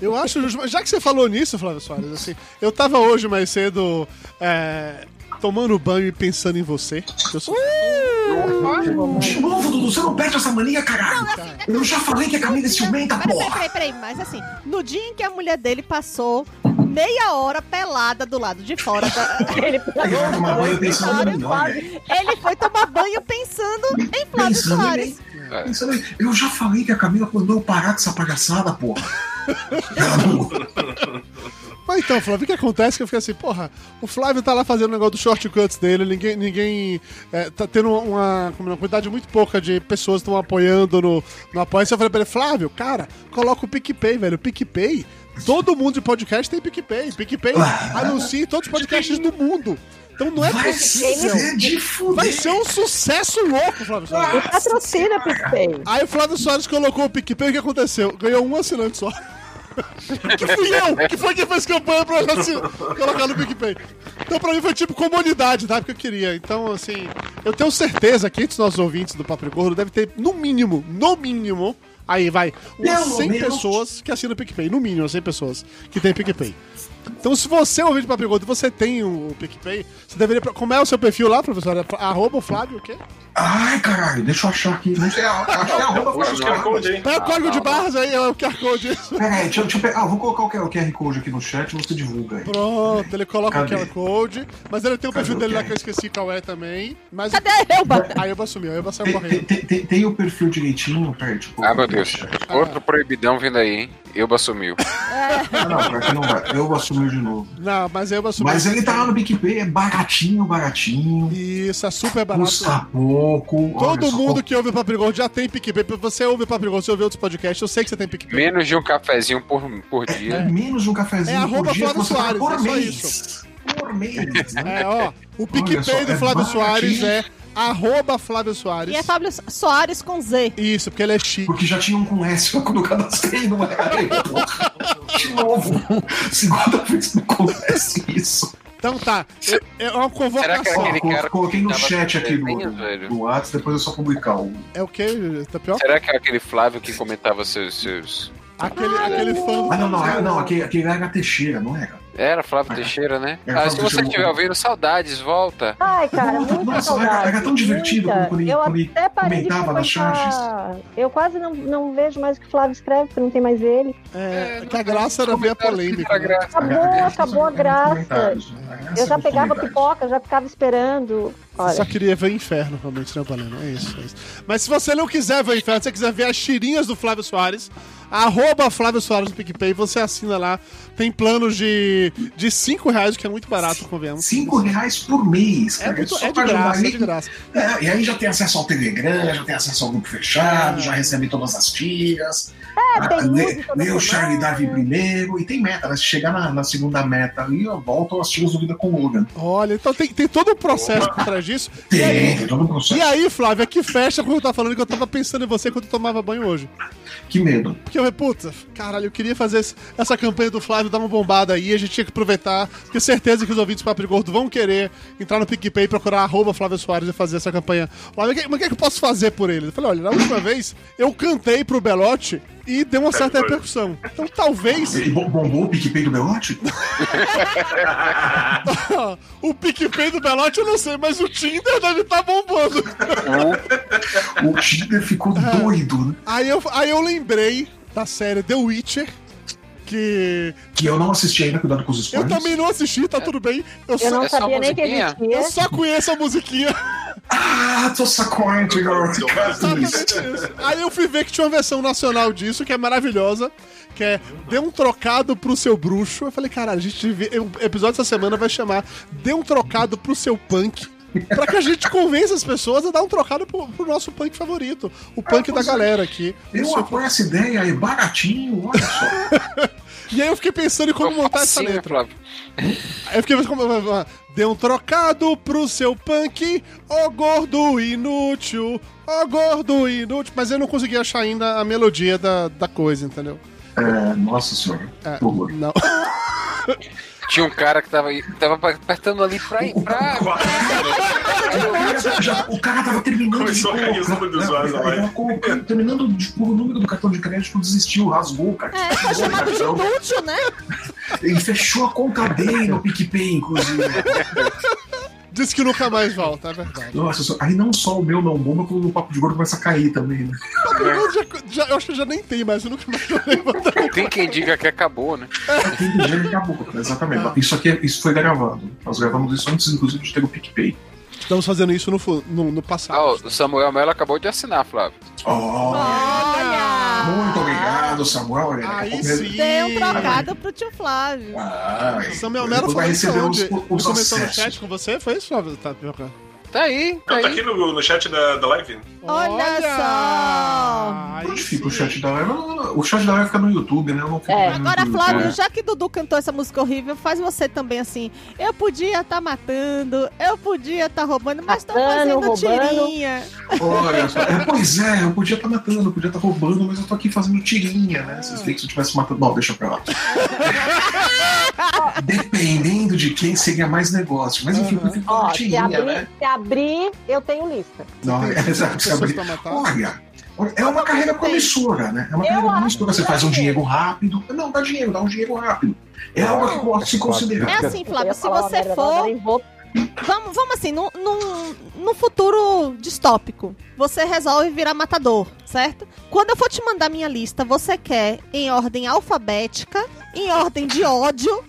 Eu acho Já que você falou nisso, Flávio Soares, assim, eu tava hoje mais cedo é, tomando banho e pensando em você. Eu sou... De novo, Dudu, você não perde essa mania, caralho. Eu já falei que a Camila é ciumenta, Peraí, peraí, porra. peraí, peraí, mas assim, no dia em que a mulher dele passou meia hora pelada do lado de fora da... [LAUGHS] Ele Ele vai tomar banho pensando em aí. Ele foi tomar banho pensando em Flávio Pensando em Soares. É. Pensando em- Eu já falei que a Camila mandou eu parar com essa palhaçada, porra. [LAUGHS] Mas então, Flávio, o que acontece? Que eu fiquei assim, porra, o Flávio tá lá fazendo o negócio dos shortcuts dele, ninguém, ninguém é, tá tendo uma, uma quantidade muito pouca de pessoas que estão apoiando no, no apoio. Aí eu falei pra ele, Flávio, cara, coloca o PicPay, velho. O PicPay, todo mundo de podcast tem PicPay. PicPay anuncia em todos os podcasts do mundo. Então não é Vai possível. ser de fuder. Vai ser um sucesso louco, Flávio Soares. Me patrocina, PicPay. Aí o Flávio Soares colocou o PicPay, o que aconteceu? Ganhou um assinante só. Que fui eu, que foi quem fez campanha pra colocar no PicPay. Então pra mim foi tipo comunidade, tá? Porque eu queria. Então, assim, eu tenho certeza que entre os nossos ouvintes do Papo Gordo deve ter, no mínimo, no mínimo, aí vai, umas Pelo 100 menos. pessoas que assinam o PicPay. No mínimo, 100 pessoas que tem PicPay. Então, se você é Papo de e você tem o PicPay, você deveria. Como é o seu perfil lá, professor? É Arroba o Flávio, o quê? Ai, caralho, deixa eu achar aqui. Não sei, achei a roupa Puxa o QR Code aí. Pega o código de barras aí, é o QR Code. Peraí, deixa, eu- deixa eu pegar. Ah, vou colocar o QR Code aqui no chat e você divulga aí. Pronto, ele coloca Cadê? o QR Code, mas ele tem o Cadê perfil o dele lá que eu esqueci qual é também. Mas Cadê a Elba? a Elba sumiu, a Elba saiu Tem, correndo. tem, tem- tem o perfil direitinho, peraí, tipo. Ah, meu Deus. Outro proibidão vindo aí, hein? Elba sumiu. Ah, [LAUGHS] não, pior que não vai. Eu assumiu de novo. Não, mas a Elba sumiu. Mas ele tá lá no PicPay, é baratinho, baratinho. Isso, é super barato. Custa pouco. Todo olha só, mundo que ouve o Papo de Gordo já tem PicPay. Você ouve o Papo de Gordo, você ouve outros podcasts, eu sei que você tem PicPay. Menos de um cafezinho por, por É dia. menos de um É cafezinho arroba por dia Flávio Soares, por é mês. Por mês, né? É, ó, o PicPay só, do é Flávio baratinho. Soares é arroba Flávio Soares. E é Fábio Soares com Z. Isso, porque ele é chique. Porque já tinha um com S quando eu cadastrei, não era? Aí, porra, [LAUGHS] De novo. Segunda vez que acontece isso. Então tá, é, é uma Será que convocação. era colo- cara coloquei no que chat aqui velho? do WhatsApp, depois é só publicar o. É o quê, Tapioca? Será que é aquele Flávio que comentava seus. seus... Aquele, aquele fã do Ah, não, não, Flávio é- não, aquele, aquele era Teixeira, não era? Era Flávio Teixeira, né? Era Ah, Flávio se você estiver ouvindo, saudades, volta. Ai, cara, muita nossa, saudade. era tão divertido muita. quando ele- Eu quando até parei de comentava nas. Eu quase não, não vejo mais o que o Flávio escreve, porque não tem mais ele. É, que a graça era ver a polêmica. Né? graça. Acabou, acabou a graça. Eu já pegava pipoca, já ficava esperando. Olha, Só queria ver o inferno, realmente, né, Palena? É isso, é isso. Mas se você não quiser ver o inferno, se você quiser ver as tirinhas do Flávio Soares, arroba Flávio Soares no PicPay, você assina lá. Tem planos de, de 5 reais, o que é muito barato, convenhamos. Cinco reais por mês, É, cara. muito, só é de graça, é de graça. É, e aí já tem acesso ao Telegram, já tem acesso ao grupo fechado, já recebe todas as tiras. É, tem lê, lê o. Charlie Darwin primeiro, e tem meta, né? Se chegar na, na segunda meta ali, ó, voltam as tiras do Vida com o Logan. Olha, então tem, tem todo o processo por trás disso. Tem, aí, tem todo o processo. e aí, Flávio, aqui fecha quando eu tava falando que eu tava pensando em você quando eu tomava banho hoje. Que medo. Porque eu falei, puta, caralho, eu queria fazer esse- essa campanha do Flávio, dar uma bombada aí, a gente tinha que aproveitar, porque certeza que os ouvintes do Papo Gordo vão querer entrar no PicPay e procurar arroba Flávio Soares e fazer essa campanha. Flávio, mas o que, mas o que é que eu posso fazer por ele? Eu falei, olha, na última vez eu cantei pro Belote e deu uma certa repercussão. Então talvez E bom- bombou o PicPay do Belote? [LAUGHS] [LAUGHS] o PicPay do Belote eu não sei, mas o Tinder deve estar bombando. O Tinder ficou doido, né? Aí eu, aí eu lembrei da série The Witcher, que Que eu não assisti ainda, cuidado com os eu spoilers. também não assisti, tá tudo bem. Eu, Eu só, não É sabia nem que musiquinha? eu existia. só conheço a musiquinha. Ah, tô sacoante, garoto. Exatamente isso. Aí eu fui ver que tinha uma versão nacional disso, que é maravilhosa, que é Dê um trocado pro seu bruxo. Eu falei, caralho, a gente devia- o episódio dessa semana vai chamar Dê um trocado pro seu punk. Pra que a gente convença as pessoas a dar um trocado pro, pro nosso punk favorito. O punk da galera aqui. Eu apoio essa ideia, é baratinho, olha só. [LAUGHS] E aí eu fiquei pensando em como montar essa Facinho, letra. Aí eu fiquei pensando como. Dê um trocado pro seu punk, ô gordo inútil, ô gordo inútil. Mas eu não consegui achar ainda a melodia da, da coisa, entendeu? É, nossa senhora. É, não. [LAUGHS] Tinha um cara que tava, aí- tava apertando ali pra ir pra. O cara, o tava terminando Começou de dos usuários da live. tava colocando- terminando de pôr o número do cartão de crédito, desistiu, rasgou, cara. É, foi chamado de inútil, né? Ele fechou a conta dele no PicPay, inclusive. [LAUGHS] Disse que nunca mais volta, é verdade. Nossa, só- aí não só o meu não bomba, como o papo de gordo começa a cair também, né? Eu, já, já- eu acho que já nem tem mais, eu nunca mais lembro. Tem quem diga que acabou, né? Tem que ver que acabou, exatamente. Isso aqui, é- isso foi gravado. Nós gravamos isso antes, inclusive, de ter o PicPay. Estamos fazendo isso no, no, no passado. Ah, o Samuel Mello acabou de assinar, Flávio. Oh, Olha! muito obrigado, Samuel. Olha, daqui a Aí pouco- sim. Deu um trocado pro tio Flávio. Ah, Samuel Melo falou isso receber onde? os, Ele os comentou no chat com você? Foi isso, Flávio? Tá? Tá aí, tá Não, tá aí. aqui no, no chat da, da live. Olha só! Onde fica o chat da live? Não, não, O chat da live fica no YouTube, né? Eu não fico É. vendo no Agora, YouTube. Flávio, É. já que Dudu cantou essa música horrível, faz você também assim. Eu podia estar matando, eu podia estar roubando, mas tô Matando, fazendo roubando. tirinha. Olha só. É, pois é, eu podia estar matando, eu podia estar roubando, mas eu tô aqui fazendo tirinha, né? Vocês veem que se eu tivesse matando. Não, deixa pra lá. [LAUGHS] Dependendo de quem seria mais negócio. Mas enfim, eu fico Ó, fazendo se tirinha, abrir, né? se abrir, eu tenho lista. Não, é, [LAUGHS] exato, se abrir. Olha, é uma carreira promissora, né? É uma carreira acho promissora. Você faz um é. dinheiro rápido. Não, dá dinheiro, dá um dinheiro rápido. É algo que pode se considerar. É assim, Eu Flávio, se você for. Vamos, vamos assim, num, num, num futuro distópico, você resolve virar matador, certo? Quando eu for te mandar minha lista, você quer em ordem alfabética, em ordem de ódio.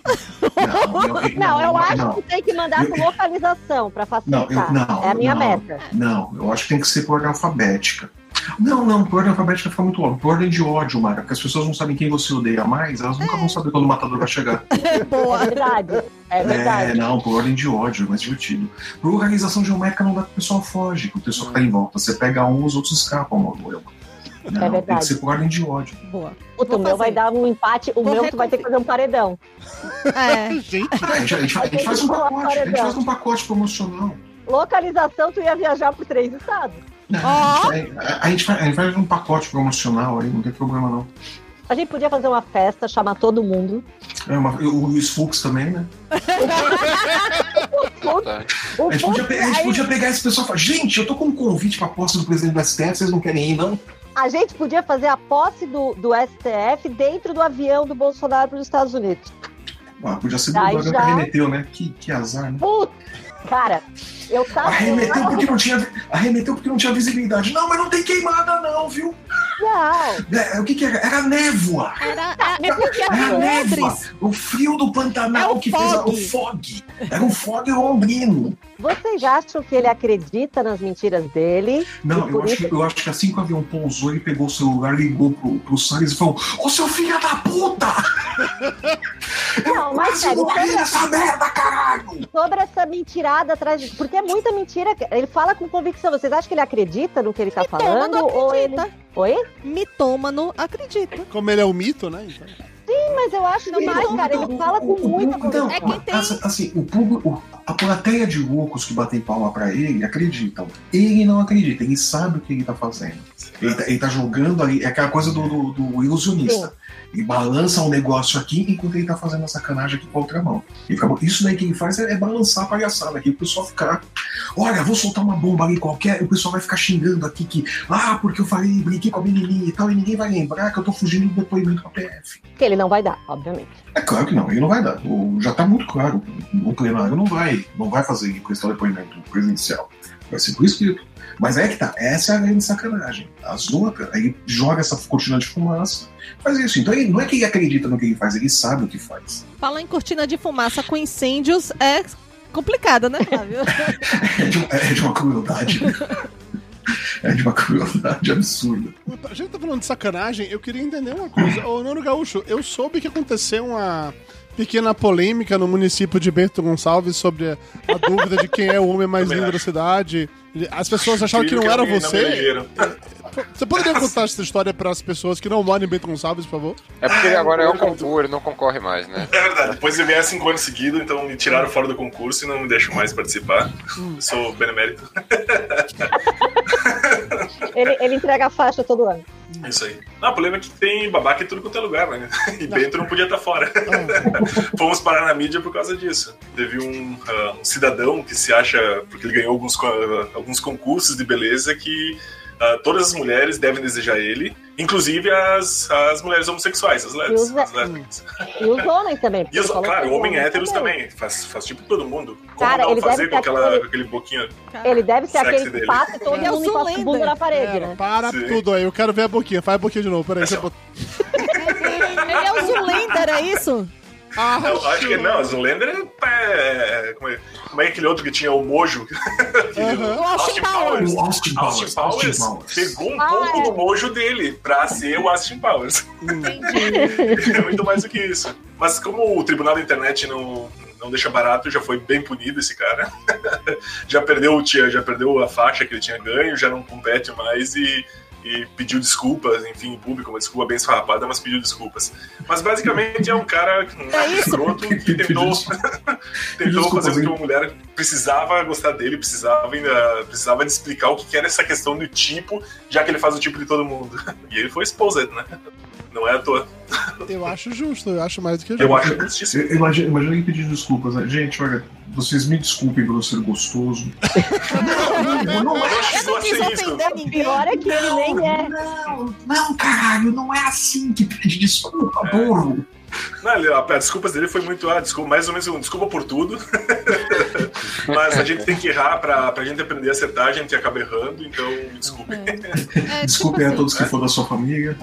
Não, eu, Não, eu acho não. que tem que mandar com localização pra Não, facilitar. eu, não, é a minha não, meta. Não, eu acho que tem que ser por ordem alfabética. Não, não, por ordem alfabética fica muito óbvio. Por ordem de ódio, Mara, porque as pessoas não sabem quem você odeia mais, elas nunca vão saber quando o matador vai chegar. [LAUGHS] É Boa. verdade. É É, verdade. não, por ordem de ódio, é mais divertido. Por organização geométrica não dá que o pessoal foge, que o pessoal que tá em volta. Você pega um, os outros escapam. Não, não, não. Tem É verdade. que ser por ordem de ódio. Boa. Vou o meu vai dar um empate. O Vou meu tu vai ter que fazer um paredão. É. [LAUGHS] Gente, A gente, a gente- a gente faz um pacote, a gente faz um pacote promocional. Localização, tu ia viajar por três estados. Não, Ó. a, gente, a- a gente faz, a gente faz um pacote promocional aí, não tem problema não. A gente podia fazer uma festa, chamar todo mundo. É uma- o Luiz Fux também, né? Tá. [LAUGHS] O A gente, podia, a gente podia pegar esse pessoal e falar: gente, eu tô com um convite pra posse do presidente do STF, vocês não querem ir, não? a gente podia fazer a posse do, do STF dentro do avião do Bolsonaro para os Estados Unidos. Ah, podia ser que já- arremeteu, né? Que, que azar, né? Putz, cara, eu tava. Arremeteu porque não tinha, arremeteu porque não tinha visibilidade. Não, mas não tem queimada, não, viu? Não, É, o que, que era? Era névoa. Era, é porque Era assim, névoa. O frio do Pantanal É o que fez a- o fog. fog. Era um fog londrino. vocês acham que ele acredita nas mentiras dele? Não, eu acho, isso- que, eu acho que assim que o avião pousou, ele pegou o celular, ligou pro, pro Salles e falou: Ô seu filho da puta! [LAUGHS] Não, mas sério, morri nessa merda, caralho! sobre essa mentirada atrás de. Porque é muita mentira. Ele fala com convicção. Vocês acham que ele acredita no que ele tá falando? Mitômano Ou ele. acredita. Oi? Mitômano acredita. como ele é o mito, né? Então. Sim, mas eu acho Não, demais, mas cara. Ele fala com muita então, convicção. É quem tem- assim, o público, a plateia de loucos que batem palma pra ele acreditam. Ele não acredita, ele sabe o que ele tá fazendo. Ele tá, ele tá jogando ali, é aquela coisa do, do- do ilusionista. Ele balança um negócio aqui enquanto ele tá fazendo a sacanagem aqui com a outra mão. Fica- isso daí que ele faz é, é balançar a palhaçada aqui, o pessoal ficar. Olha, vou soltar uma bomba ali qualquer, e o pessoal vai ficar xingando aqui que. Ah, porque eu falei, brinquei com a menininha e tal, e ninguém vai lembrar que eu tô fugindo do depoimento com a PF. Que ele não vai dar, obviamente. É claro que não, ele não vai dar. Já está muito claro. O plenário não vai, não vai fazer prestar depoimento presidencial. Vai ser por escrito. Mas é que tá, essa é a grande sacanagem. As outras, aí joga essa cortina de fumaça, faz isso. Então ele, não é que ele acredita no que ele faz, ele sabe o que faz. Falar em cortina de fumaça com incêndios é complicado, né, Flávio? [LAUGHS] É de, é de uma crueldade. [LAUGHS] É de uma crueldade absurda. A gente tá falando de sacanagem, eu queria entender uma coisa. Ô, Nuno Gaúcho, eu soube que aconteceu uma pequena polêmica no município de Bento Gonçalves sobre a, a dúvida de quem é o homem mais lindo da cidade. As pessoas achavam que não era você. Você poderia contar essa história para as pessoas que não moram em Bento Gonçalves, por favor? É porque Ah, agora é o concurso, ele não concorre mais, né? É verdade, depois eu vier cinco anos seguidos, então me tiraram fora do concurso e não me deixam mais participar. Sou benemérito. [LAUGHS] Ele, ele entrega a faixa todo ano. Isso aí. Não, o problema é que tem babaca em tudo quanto é lugar, né? E Bento não podia estar fora. [LAUGHS] Fomos parar na mídia por causa disso. Teve um, ah, um cidadão que se acha, porque ele ganhou alguns, ah, alguns concursos de beleza, que ah, todas as mulheres devem desejar ele, inclusive as, as mulheres homossexuais, as lésbicas. E os- as lésbicas. E os homens também. E os, claro, os héteros também. Faz, faz tipo todo mundo. Como Cara, não ele fazer deve com, aquela, aquele- com aquele boquinho. Ele deve ser aquele dele. que passa e todo é mundo encosta o bunda na parede, Pera, né? para Sim. tudo aí, eu quero ver a boquinha. Faz a boquinha de novo, peraí. Você bot... [LAUGHS] Ele é o Zulender, é isso? Ah, Não, acho que não, Zoolander é, é. Como é, como é aquele outro que tinha o Mojo? [LAUGHS] O Austin Powers. O Austin Powers. Austin Powers, Austin Powers. pegou um Ah, pouco é. do mojo dele pra ser o Austin Powers. Entendi. [LAUGHS] é muito mais do que isso. Mas como o tribunal da internet não, não deixa barato, já foi bem punido esse cara. [LAUGHS] já perdeu o tia, já perdeu a faixa que ele tinha ganho, já não compete mais e, e pediu desculpas, enfim, em público, uma desculpa bem esfarrapada, mas pediu desculpas. Mas basicamente é um cara um É escroto que tentou, [LAUGHS] tentou fazer com que uma mulher precisava gostar dele, precisava ainda precisava de explicar o que que era essa questão do tipo, já que ele faz o tipo de todo mundo. [LAUGHS] E ele foi exposed, né? Não é à toa. Eu acho justo, eu acho mais do que justo. Eu acho justíssimo. Eu- Imagina, imagina ele pedindo desculpas, né? Gente, olha, vocês me desculpem por eu ser gostoso. [LAUGHS] não, não, não é. Não chegou não a ser isso. pior é que ele nem é. Não, não, caralho, não é assim que pede desculpa, burro. Não, ele- a- as desculpas dele foi muito, ah, desculpa, mais ou menos um desculpa por tudo. [LAUGHS] Mas a gente tem que errar pra, pra gente aprender a acertar, a gente acaba errando, então me desculpe. É, [LAUGHS] Desculpem tipo a assim, todos que for da sua família.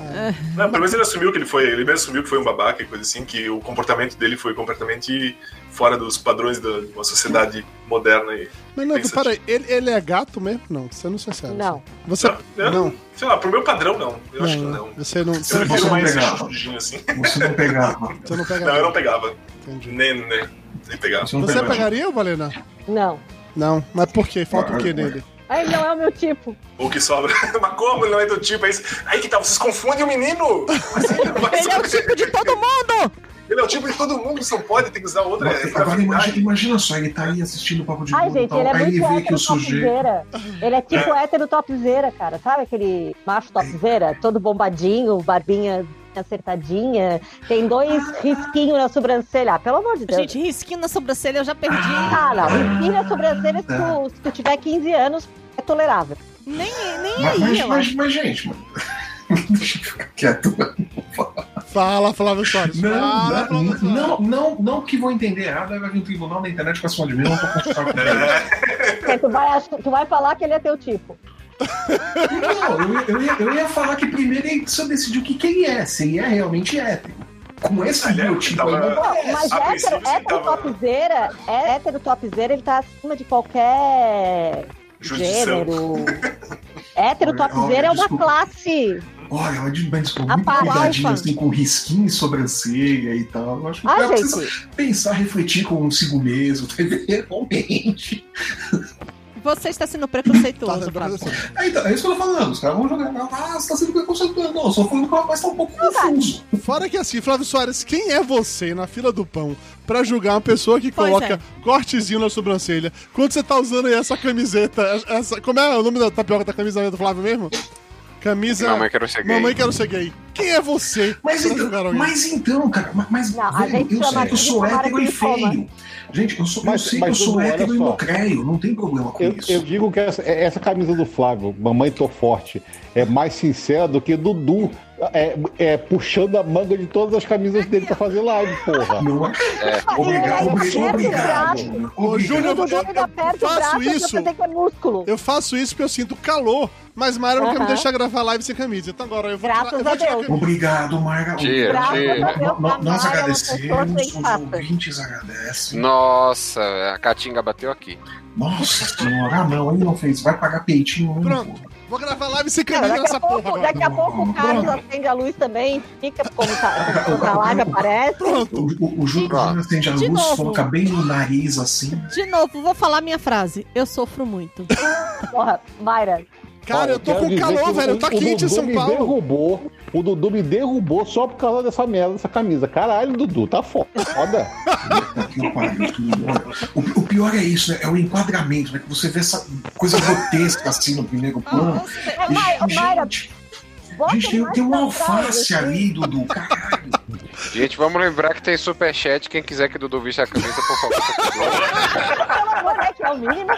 Não, pelo menos ele assumiu que ele foi, ele mesmo assumiu que foi um babaca e coisa assim, que o comportamento dele foi completamente fora dos padrões da- de uma sociedade moderna e Mas não, peraí, ele, ele é gato mesmo? Não, você não sincero. Não. Você. Não, eu Não, Sei lá, pro meu padrão não. Eu acho que não, não. Você não. Você, não mais pegava. assim. Você não pegava. você não pega. Não, eu não pegava. Entendi. Nem, nem, nem pegava. Você Você pegaria, Valena? Não. Não, mas por quê? Falta o quê nele? Aí não é o meu tipo. O que sobra. [LAUGHS] Mas como ele não é do tipo? É isso. Aí que tá, vocês confundem o menino! Vai Ele é o tipo de todo mundo! Ele é o tipo de todo mundo, você não pode, tem que usar outra. É Agora imagina, imagina só, ele tá aí assistindo o Papo de Ai, gente, tal, ele é ele muito hétero sujeito... topzera. Ele é tipo hétero topzera, cara. Sabe aquele macho topzera? Todo bombadinho, barbinha acertadinha. Tem dois risquinhos na sobrancelha. Ah, pelo amor de Deus. Gente, risquinho na sobrancelha eu já perdi. Ah, não. Risquinho na sobrancelha, se tu, se tu tiver 15 anos, é tolerável. Nem, nem Mas, aí, mas, eu mas, mas, gente, mano... [LAUGHS] Deixa eu ficar quieto. Fala, Flávio Soares. Não, Fala, não, Flávio Soares. não, não, não que vou entender errado, aí vai vir um tribunal na internet pra cima de mim, não vou consultar com. Porque [LAUGHS] tu vai, tu vai falar que ele é teu tipo. Não, eu, ia- eu, ia, eu ia falar que primeiro ele precisa decidir o que, que ele é, se ele é realmente hétero. Com esse é, biotipo tava- aí, não parece. mas a hétero, hétero tava- topzera, é, hétero topzera, ele tá acima de qualquer Justição. gênero. hétero Olha, topzera é uma desculpa. classe. Olha, ela de mas, muito A pau cuidadinho, assim, com risquinho em sobrancelha e tal. Eu acho que o Ah, cara precisa gente, pensar, refletir consigo mesmo, [LAUGHS] realmente. Você está sendo Tá preconceituoso, Flávio. você. É, então, é isso que eu tô falando. Os caras vão jogar. Ah, você tá sendo preconceituoso. Não, eu só falando que o rapaz tá um pouco confuso. Fora que assim, Flávio Soares, quem é você na fila do pão pra julgar uma pessoa que Pois coloca é. cortezinho na sobrancelha quando você tá usando aí essa camiseta? Essa, como é o nome da tapioca da camisa do Flávio mesmo? Camisa. Mamãe quero ser gay. Mamãe quero ser gay. Quem é você Mas então, mas então, cara, ma- mas Não, velho, eu chama sei que eu sou hétero e feio. Gente, eu, sou, Mas- eu sei que eu mas, sou hétero e só. mocreio, não tem problema com Eu, isso. eu digo que essa, essa camisa do Flávio, Mamãe Tô Forte, é mais sincera do que Dudu é, é, puxando a manga de todas as camisas dele pra fazer live, porra. [LAUGHS] Não é? Obrigado, é obrigado. braço. Ô, Júnior, o eu, eu faço isso. Eu faço isso porque eu sinto calor, mas Mayra não quer me deixar gravar live sem camisa. Então agora eu vou Graças tirar, eu vou tirar a camisa. Obrigado, Marga. Tia, Graças tia. a Deus, No- no- a Nós agradecemos, os ouvintes agradecem. Nossa, a Caatinga bateu aqui. Nossa senhora, ah não, ele não fez. Vai pagar peitinho. Pronto. Vou gravar live sem daqui, nessa a pouco, porra daqui a pouco o Carlos acende a luz também, fica como tá, como a live aparece. Pronto. O, o, o Júlio acende a De luz, novo. foca bem no nariz assim. De novo, vou falar minha frase. Eu sofro muito. [LAUGHS] Porra, Mayra, Cara, eu tô com calor, que o- velho. Tá o quente em Dudu São me Paulo. derrubou. O Dudu me derrubou só por causa dessa merda, dessa camisa. Caralho, Dudu, tá foda. [LAUGHS] O, o pior é isso, né? É o enquadramento, né? Que você vê essa coisa grotesca assim no primeiro plano. é, Mayra, E, bota gente, tem, tem uma alface assim. ali, Dudu. Caralho. Gente, vamos lembrar que tem superchat. Quem quiser que Dudu vista a camisa, por favor. Pelo amor, né, que é o mínimo.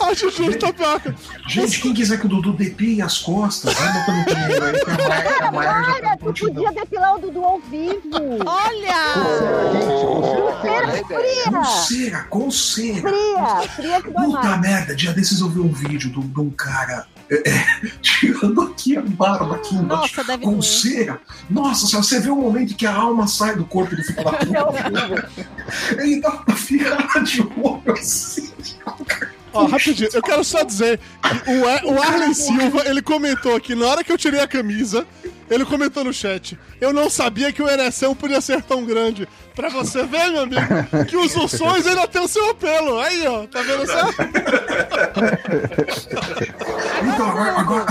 Acho justo, tapioca. Gente, quem quiser que o Dudu depile as costas, vai botando dinheiro aí que a Maia, a Maia já tá tu podia depilar o Dudu ao vivo. Olha! Com cera, com cera. fria, fria que dói Puta mais. merda, dia desses eu vi um vídeo de um- cara tirando aqui a barba aqui embaixo Nossa, deve com cera. Nossa, senhora, você vê o momento que a alma sai do corpo do filho da É puta. horrível. Ele dá uma virada de olho assim. Ó, rapidinho, eu quero só dizer que o, o Arlen Silva, ele comentou aqui, na hora que eu tirei a camisa, Ele comentou no chat: Eu não sabia que o ereção podia ser tão grande. Pra você ver, meu amigo, que os ursões ainda tem o seu apelo. Aí, ó, tá vendo só? Então, agora.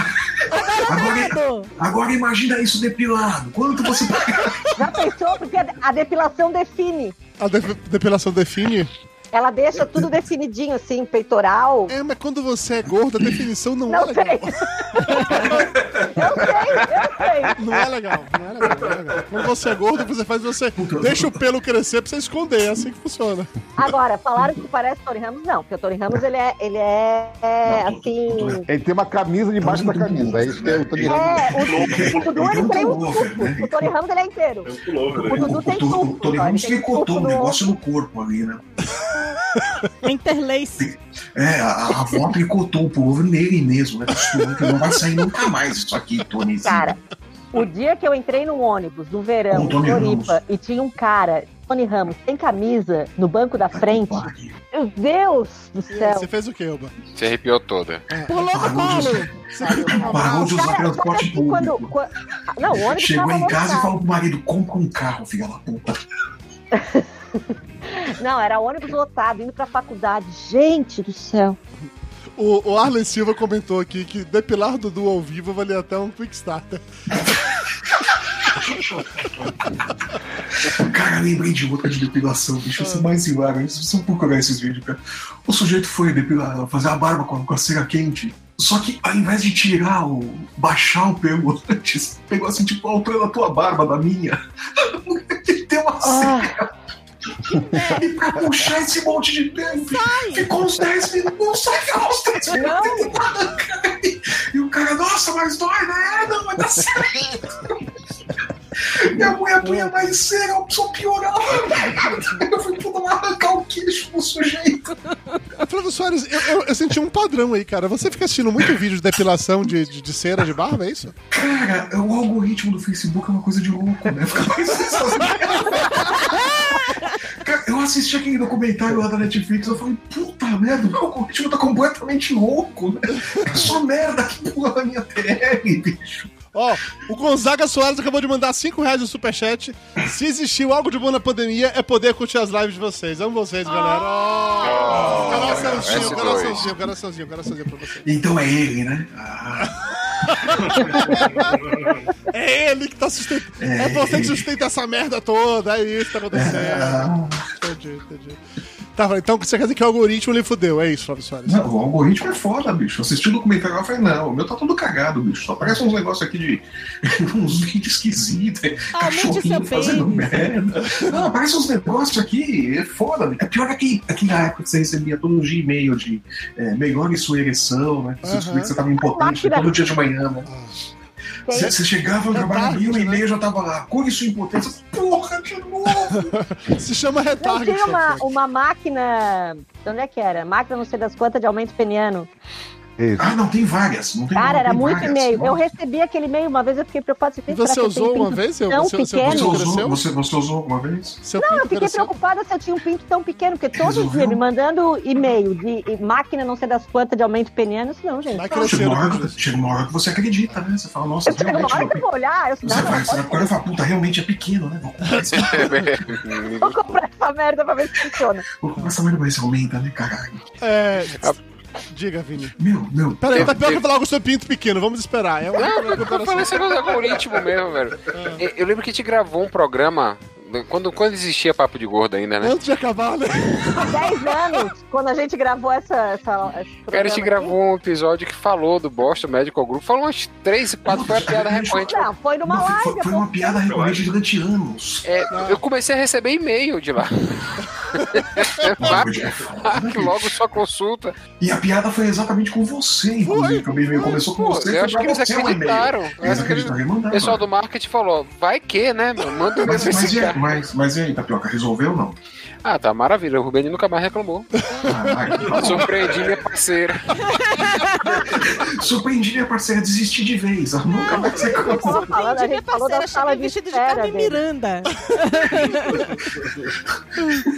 Agora, agora, agora imagina isso depilado. Quanto você. [LAUGHS] Já pensou? Porque a depilação define. A de- depilação define. Ela deixa tudo definidinho, assim, peitoral. É, mas quando você é gordo, a definição não, é Não legal. sei. eu sei, eu sei. Não é legal, não é legal, não é legal. Quando você é gordo, você faz você. Deixa o pelo crescer pra você esconder. É assim que funciona. Agora, falaram que parece Tony Ramos, não. Porque o Tony Ramos, ele é, ele é, é, assim... Ele tem uma camisa debaixo da camisa. É isso que eu tô dizendo. É, o, o Dudu, Ele tem um tufo. O Tony Ramos, ele é inteiro. É O né? Dudu tem O Tony- tufo. o Tony Ramos ele tem tricotou um negócio no corpo ali, né? [LAUGHS] Interlace. É, a, a avó tricotou o pullover nele mesmo, né? Que não vai sair nunca mais isso aqui, Tony. Cara, o dia que eu entrei no ônibus do verão, em Floripa, Ramos. e tinha um cara, Tony Ramos, sem camisa, no banco da frente. Meu Deus do céu. Você fez o quê, Oba? Se arrepiou toda. Pulou no Parou de, colo. usar- parou de usar transporte quando, público. quando- Não, o ônibus Chegou em casa e falou pro marido: compra um carro, filha da puta. [LAUGHS] [LAUGHS] Não, era ônibus lotado, indo pra faculdade. Gente do céu. O, o Arlen Silva comentou aqui que depilar Dudu ao vivo valia até um Quickstarter. [LAUGHS] Cara, lembrei de outra de depilação, bicho. É mais hilário. Vocês precisam procurar esses vídeos, cara. O sujeito foi depilar, fazer a barba com, com a cera quente. Só que ao invés de tirar o. baixar o pelo [LAUGHS] antes, pegou assim, tipo, a altura da tua barba, da minha. Ele tem uma cera. E pra puxar esse monte de pelo, ficou uns 10 minutos. Não sai, ficou uns 10 minutos. E o cara, nossa, mas dói, né? É, não, mas tá certo. Minha mulher punha mais cera, eu só piorava. Eu fui tudo lá arrancar o queixo do sujeito. Flávio Soares, eu, eu- eu senti um padrão aí, cara. Você fica assistindo muito vídeo de depilação de, de, de cera de barba, é isso? Cara, o algoritmo do Facebook é uma coisa de louco, né? Fica mais [LAUGHS] eu assisti aquele documentário lá da Netflix, eu falei, puta merda, o algoritmo tá completamente louco, né? É só merda que pula na minha TL, bicho. Ó, o Gonzaga Soares acabou de mandar 5 reais no superchat. Se existiu algo de bom na pandemia, é poder curtir as lives de vocês. Amo vocês, galera. Ó, coraçãozinho, S2. coraçãozinho, coraçãozinho, coraçãozinho pra vocês. Então é ele, né? Ah, É ele que tá sustentando. É você que sustenta essa merda toda. É isso que tá acontecendo. ah. Entendi, entendi. Tá, então você quer dizer que o algoritmo lhe fudeu, é isso, Flávio Soares? Não, o algoritmo é foda, bicho. Assisti o documentário lá e falei, não, o meu tá todo cagado, bicho. Só aparece uns negócios aqui de. [LAUGHS] uns vídeos esquisitos, é seu cachorrinho fazendo pênis. merda. Não, aparece uns negócios aqui, é foda. bicho. É pior que aquela época que você recebia todo dia e-mail de é, melhore sua ereção, né? Você Aham. descobriu que você tava impotente Máquina. todo dia de manhã, né? Tem- Você, você chegava no trabalho, tarde, e né? e-mail já tava lá, cure sua impotência. Porra, de novo! [LAUGHS] Se chama Não retarget. tinha uma, uma máquina. De onde é que era? Máquina não sei das quantas de aumento peniano. Isso. Ah, não, tem várias. Não tem, Cara, não, era tem muito e-mail. Eu recebi aquele e-mail uma vez, eu fiquei preocupada. Você, você usou uma vez? Eu, tão seu, seu pequeno? Você pinto usou, você, você usou alguma vez? Seu Não, eu fiquei cresceu? preocupada se eu tinha um pinto tão pequeno, porque todo Resolveu? dia me mandando e-mail de máquina não sei das quantas de aumento peniano, isso não, gente. Vai Não, chega, uma hora, que- disso. chega uma hora que você acredita, né? Você fala, nossa, Eu chego uma realmente. hora que eu vou olhar, eu Você não, vai, não, você vai pode procurar e fala, puta, realmente é pequeno, né? Vou comprar, esse- [LAUGHS] vou comprar essa merda pra ver se funciona. vou comprar essa merda, mas aumenta, né, caralho? É. Diga, Vini. Meu, meu. Peraí, tá pior que teve- falar com o seu pinto pequeno, vamos esperar. É uma Não, eu falei esse negócio do algoritmo mesmo, velho. Eu, eu lembro que a gente gravou um programa. Quando, quando existia Papo de Gordo ainda, né? Antes de acabar, né? 10 anos, quando a gente gravou essa. essa esse Cara, a gente gravou um episódio que falou do Boston Medical Group. Falou umas três, quatro, foi a piada recorrente. Não, foi numa Não, live. foi- foi uma piada recorrente durante anos. É, eu comecei a receber e-mail de lá. Marque [LAUGHS] logo sua consulta. E a piada foi exatamente com você, inclusive. Que o e-mail começou com você. eu acho que eles o acreditaram. Eles que acreditaram e O pessoal do marketing falou, vai que, né? Manda um Mas, e-mail pra mas, esse e cara. Mas, mas e aí, Tapioca, resolveu ou não? Ah, tá maravilha. O Rubeni nunca mais reclamou. Ah, tá. Surpreendi minha parceira. [LAUGHS] Surpreendi minha parceira a desistir de vez. Ela nunca vai ser Falando, a Surpreendi minha gente falou da parceira, de vestido de espera Carmen. Miranda.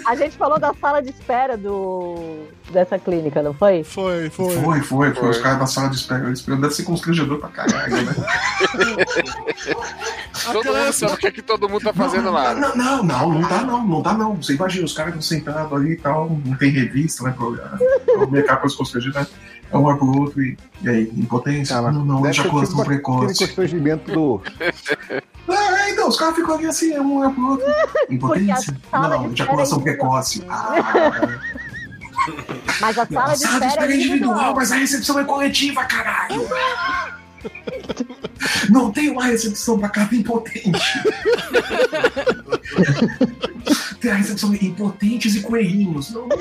A gente falou da sala de espera do dessa clínica, não foi? Foi, foi. Foi, foi, foi. Foi. Os caras da sala de espera. Eles deve ser constrangedor pra caralho, né? Todo mundo sabe o que, é que todo mundo tá fazendo lá. né? Não, não, não, não dá não, não dá não. Você imagina, os caras estão sentados ali e tal, não tem revista, né? Programa. Comunicar com as constrangidas, é um pro outro e, e aí, impotência? Cara, não, não, ejaculação tipo Aquele precoce. constrangimento do. [LAUGHS] É, então, os caras ficam ali assim, um olha pro outro. [LAUGHS] Impotência? Não, ejaculação é precoce. Ah, [LAUGHS] Mas a sala a de sala de espera é é individual, individual. mas a recepção é coletiva, caralho. Não tem uma recepção pra cada impotente. Tem a recepção de impotentes e coelhinhos. Não, não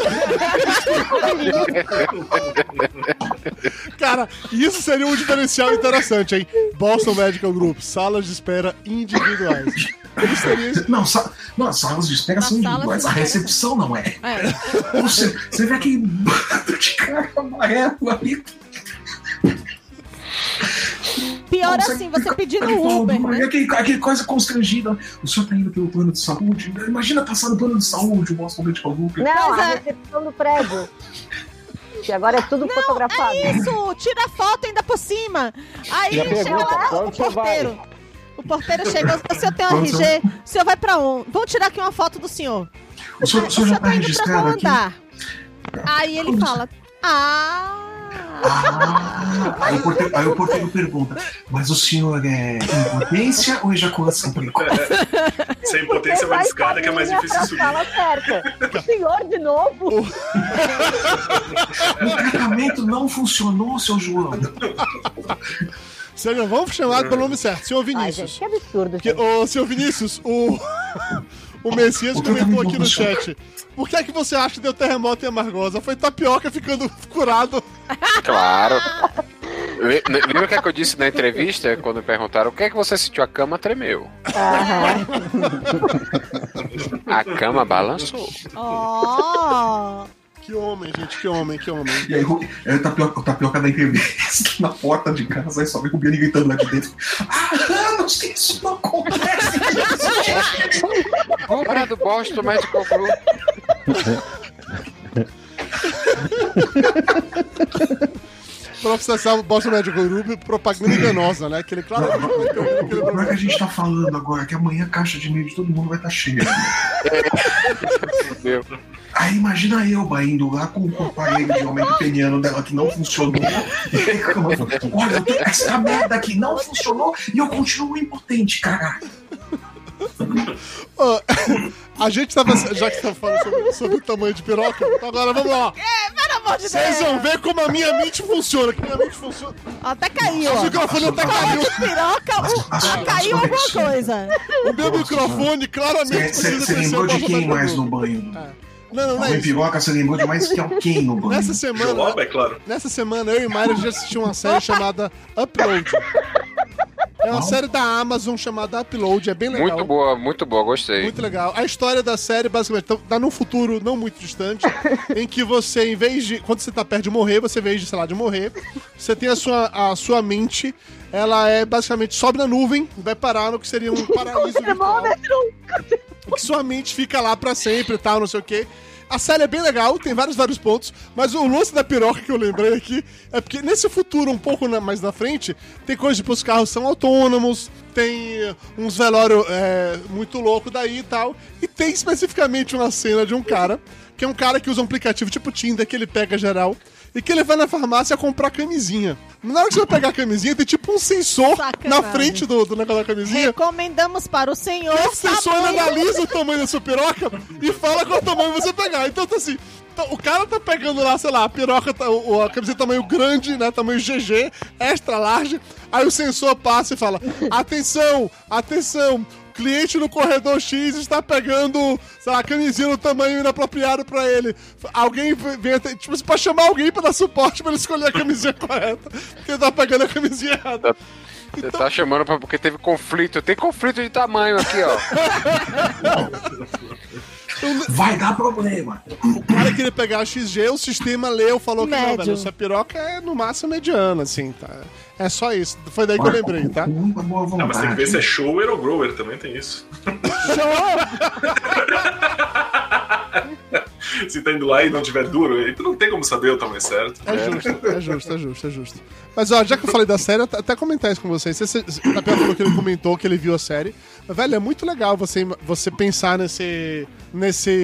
Cara, isso seria um diferencial interessante, hein? Boston Medical Group, salas de espera individuais. Não, sa não, as salas de espera são individuais. A recepção não é. É. Você, você vê aquele bando de cara amarelo ali. Pior assim, você pedindo Uber, e né? Aquele, aquele coisa constrangida. O senhor tá indo pelo plano de saúde? Imagina passar no plano de saúde, o Boston Medical Group. Não, Mas a é- recepção do prédio. Que agora é tudo fotografado. Isso, tira foto ainda por cima. Aí Já chega pergunta, lá o porteiro. O porteiro chega, o senhor tem um RG, o senhor vai pra onde? Vamos tirar aqui uma foto do senhor. O senhor, o O senhor já senhor tá tá indo pra qual aqui? andar? Aí ele fala, ah... Ah, aí, o porteiro, aí o porteiro pergunta: Mas o senhor é impotência ou ejaculação precoce? Se a impotência é uma escada que é mais difícil subir. Fala certa. Senhor, de novo. O tratamento não funcionou, seu João. Senhor, vamos chamar pelo nome certo, senhor Ai, Vinícius. gente, que absurdo. Que, ô, senhor Vinícius, o. O Messias comentou tratamento aqui no chat. Por que é que você acha que deu terremoto em Amargosa? Foi tapioca ficando curado. Claro. [LAUGHS] Le- le- Lembra o que, é que eu disse na entrevista quando me perguntaram o que é que você sentiu? A cama tremeu. Aham. A cama balançou. Ó... Que homem, gente, que homem, que homem. E aí, o, o, tapioca, o tapioca da entrevista [LAUGHS] na porta de casa, aí só vem o Biani gritando lá de dentro: Há anos que isso não acontece! [LAUGHS] Hora do Boston Medical Group. [LAUGHS] Processar o Boston Medical Group propaganda enganosa, né? Aquele Como é que a gente tá falando agora? Que amanhã a caixa de e-mail de todo mundo vai estar cheia. Meu. [LAUGHS] Aí imagina eu, indo lá com o aparelho de aumento peniano dela que não funcionou. E Olha, eu tenho essa merda aqui não funcionou e eu continuo impotente, caralho. Ó, [COUGHS] a gente tava. Já que tá falando sobre, sobre o tamanho de piroca, então agora vamos lá. Pelo amor de Vocês vão Deus! ver como a minha mente funciona. Que minha mente funciona. Até caiu, O ó. microfone até caiu. Piroca, o- ah, caiu alguma coisa. O meu microfone claramente Você precisa você crescer lembrou de quem mais no banho? Não, não, não é piroca, você lembrou de mais que quem no banho? Nessa semana, é claro. nessa semana, eu e Mayra já assistimos uma série [LAUGHS] chamada Upload. É uma série da Amazon chamada Upload, é bem legal. Muito boa, muito boa, gostei. Muito legal. A história da série, basicamente, tá- tá num futuro não muito distante, [LAUGHS] em que você, em vez de. Quando você tá perto de morrer, você, em vez de, sei lá, de morrer, você tem a sua, a sua mente, ela é basicamente sobe na nuvem, vai parar no que seria um [LAUGHS] paraíso virtual. que sua mente fica lá pra sempre e tal, não sei o quê. A série é bem legal, tem vários, vários pontos, mas o lance da piroca que eu lembrei aqui é porque nesse futuro, um pouco na- mais na frente, tem coisa tipo, os carros são autônomos, tem uns velórios é, muito louco daí e tal, e tem especificamente uma cena de um cara, que é um cara que usa um aplicativo tipo Tinder, que ele pega geral, e que ele vai na farmácia comprar camisinha. Na hora que você vai pegar a camisinha, tem tipo um sensor Sacanagem. na frente do, do negócio da camisinha. Recomendamos para o senhor. Esse sensor analisa o tamanho da sua piroca e fala qual tamanho você pegar. Então, tá assim, tá- o cara tá pegando lá, sei lá, a piroca, tá, a camiseta tamanho grande, né, tamanho GG, extra large, aí o sensor passa e fala, atenção, atenção, cliente no corredor X está pegando, sei lá, a camisinha no tamanho inapropriado pra ele. Alguém vem, até- tipo, pra chamar alguém pra dar suporte pra ele escolher a camisinha [LAUGHS] correta, porque ele tá pegando a camisinha errada. Você tá chamando pra, porque teve conflito. Tem conflito de tamanho aqui, ó. [LAUGHS] Vai dar problema. O cara queria pegar a XG, o sistema leu, falou que não, Médio. velho, essa piroca é no máximo mediana, assim, tá? É só isso. Foi daí que eu lembrei, tá? Muita boa Ah, mas tem que ver se vontade. é shower ou grower, também tem isso. [LAUGHS] [LAUGHS] se tá indo lá e não tiver duro, aí tu não tem como saber o tamanho certo. É justo, é justo, é justo, é justo. Mas ó, já que eu falei da série, eu até comentar isso com vocês. Você, o Tapioca falou que ele comentou que ele viu a série. Mas, velho, é muito legal você, você pensar nesse. nesse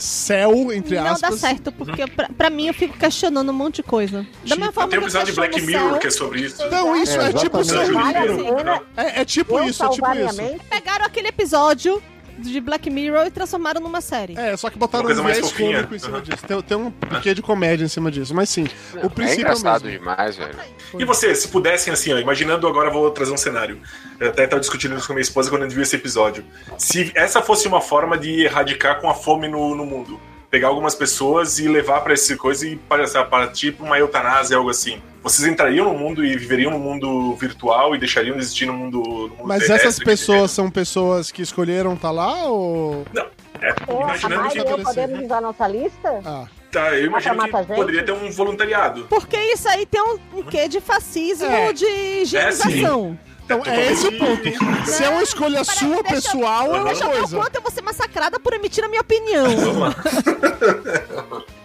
céu, entre Não dá aspas. certo, porque pra, pra mim eu fico questionando um monte de coisa. Da mesma forma Tem um episódio de Black Mirror céu, que é sobre isso. Não, isso é, É, tipo o seu livro. É, é tipo isso, é tipo minha isso. mente? Pegaram aquele episódio de Black Mirror e transformaram numa série. É, só que botaram um mais viés fofinha. cômico em cima Uhum. disso. Tem, tem um quê de comédia em cima disso. Mas sim, o É princípio é, o engraçado mesmo. demais, velho. E você, se pudessem, assim, ó, imaginando agora, eu vou trazer um cenário. Eu até estava discutindo isso com minha esposa quando a gente viu esse episódio. Se essa fosse uma forma de erradicar com a fome no, no mundo, pegar algumas pessoas e levar para essa coisa e para, para tipo uma eutanásia, algo assim. Vocês entrariam no mundo e viveriam no mundo virtual e deixariam de existir no mundo, no mundo Mas terrestre, essas pessoas são pessoas que escolheram estar lá ou. É, Eu, a imaginando que. podemos usar nossa lista? Ah, Tá, eu imagino que gente? poderia ter um voluntariado. Porque isso aí tem um, um quê de fascismo, É. de higienização. Então é esse o ponto. Se é uma escolha sua deixa eu- pessoal, é uma Deixa eu ver o coisa. quanto eu vou ser massacrada por emitir a minha opinião. Vamos lá. [LAUGHS]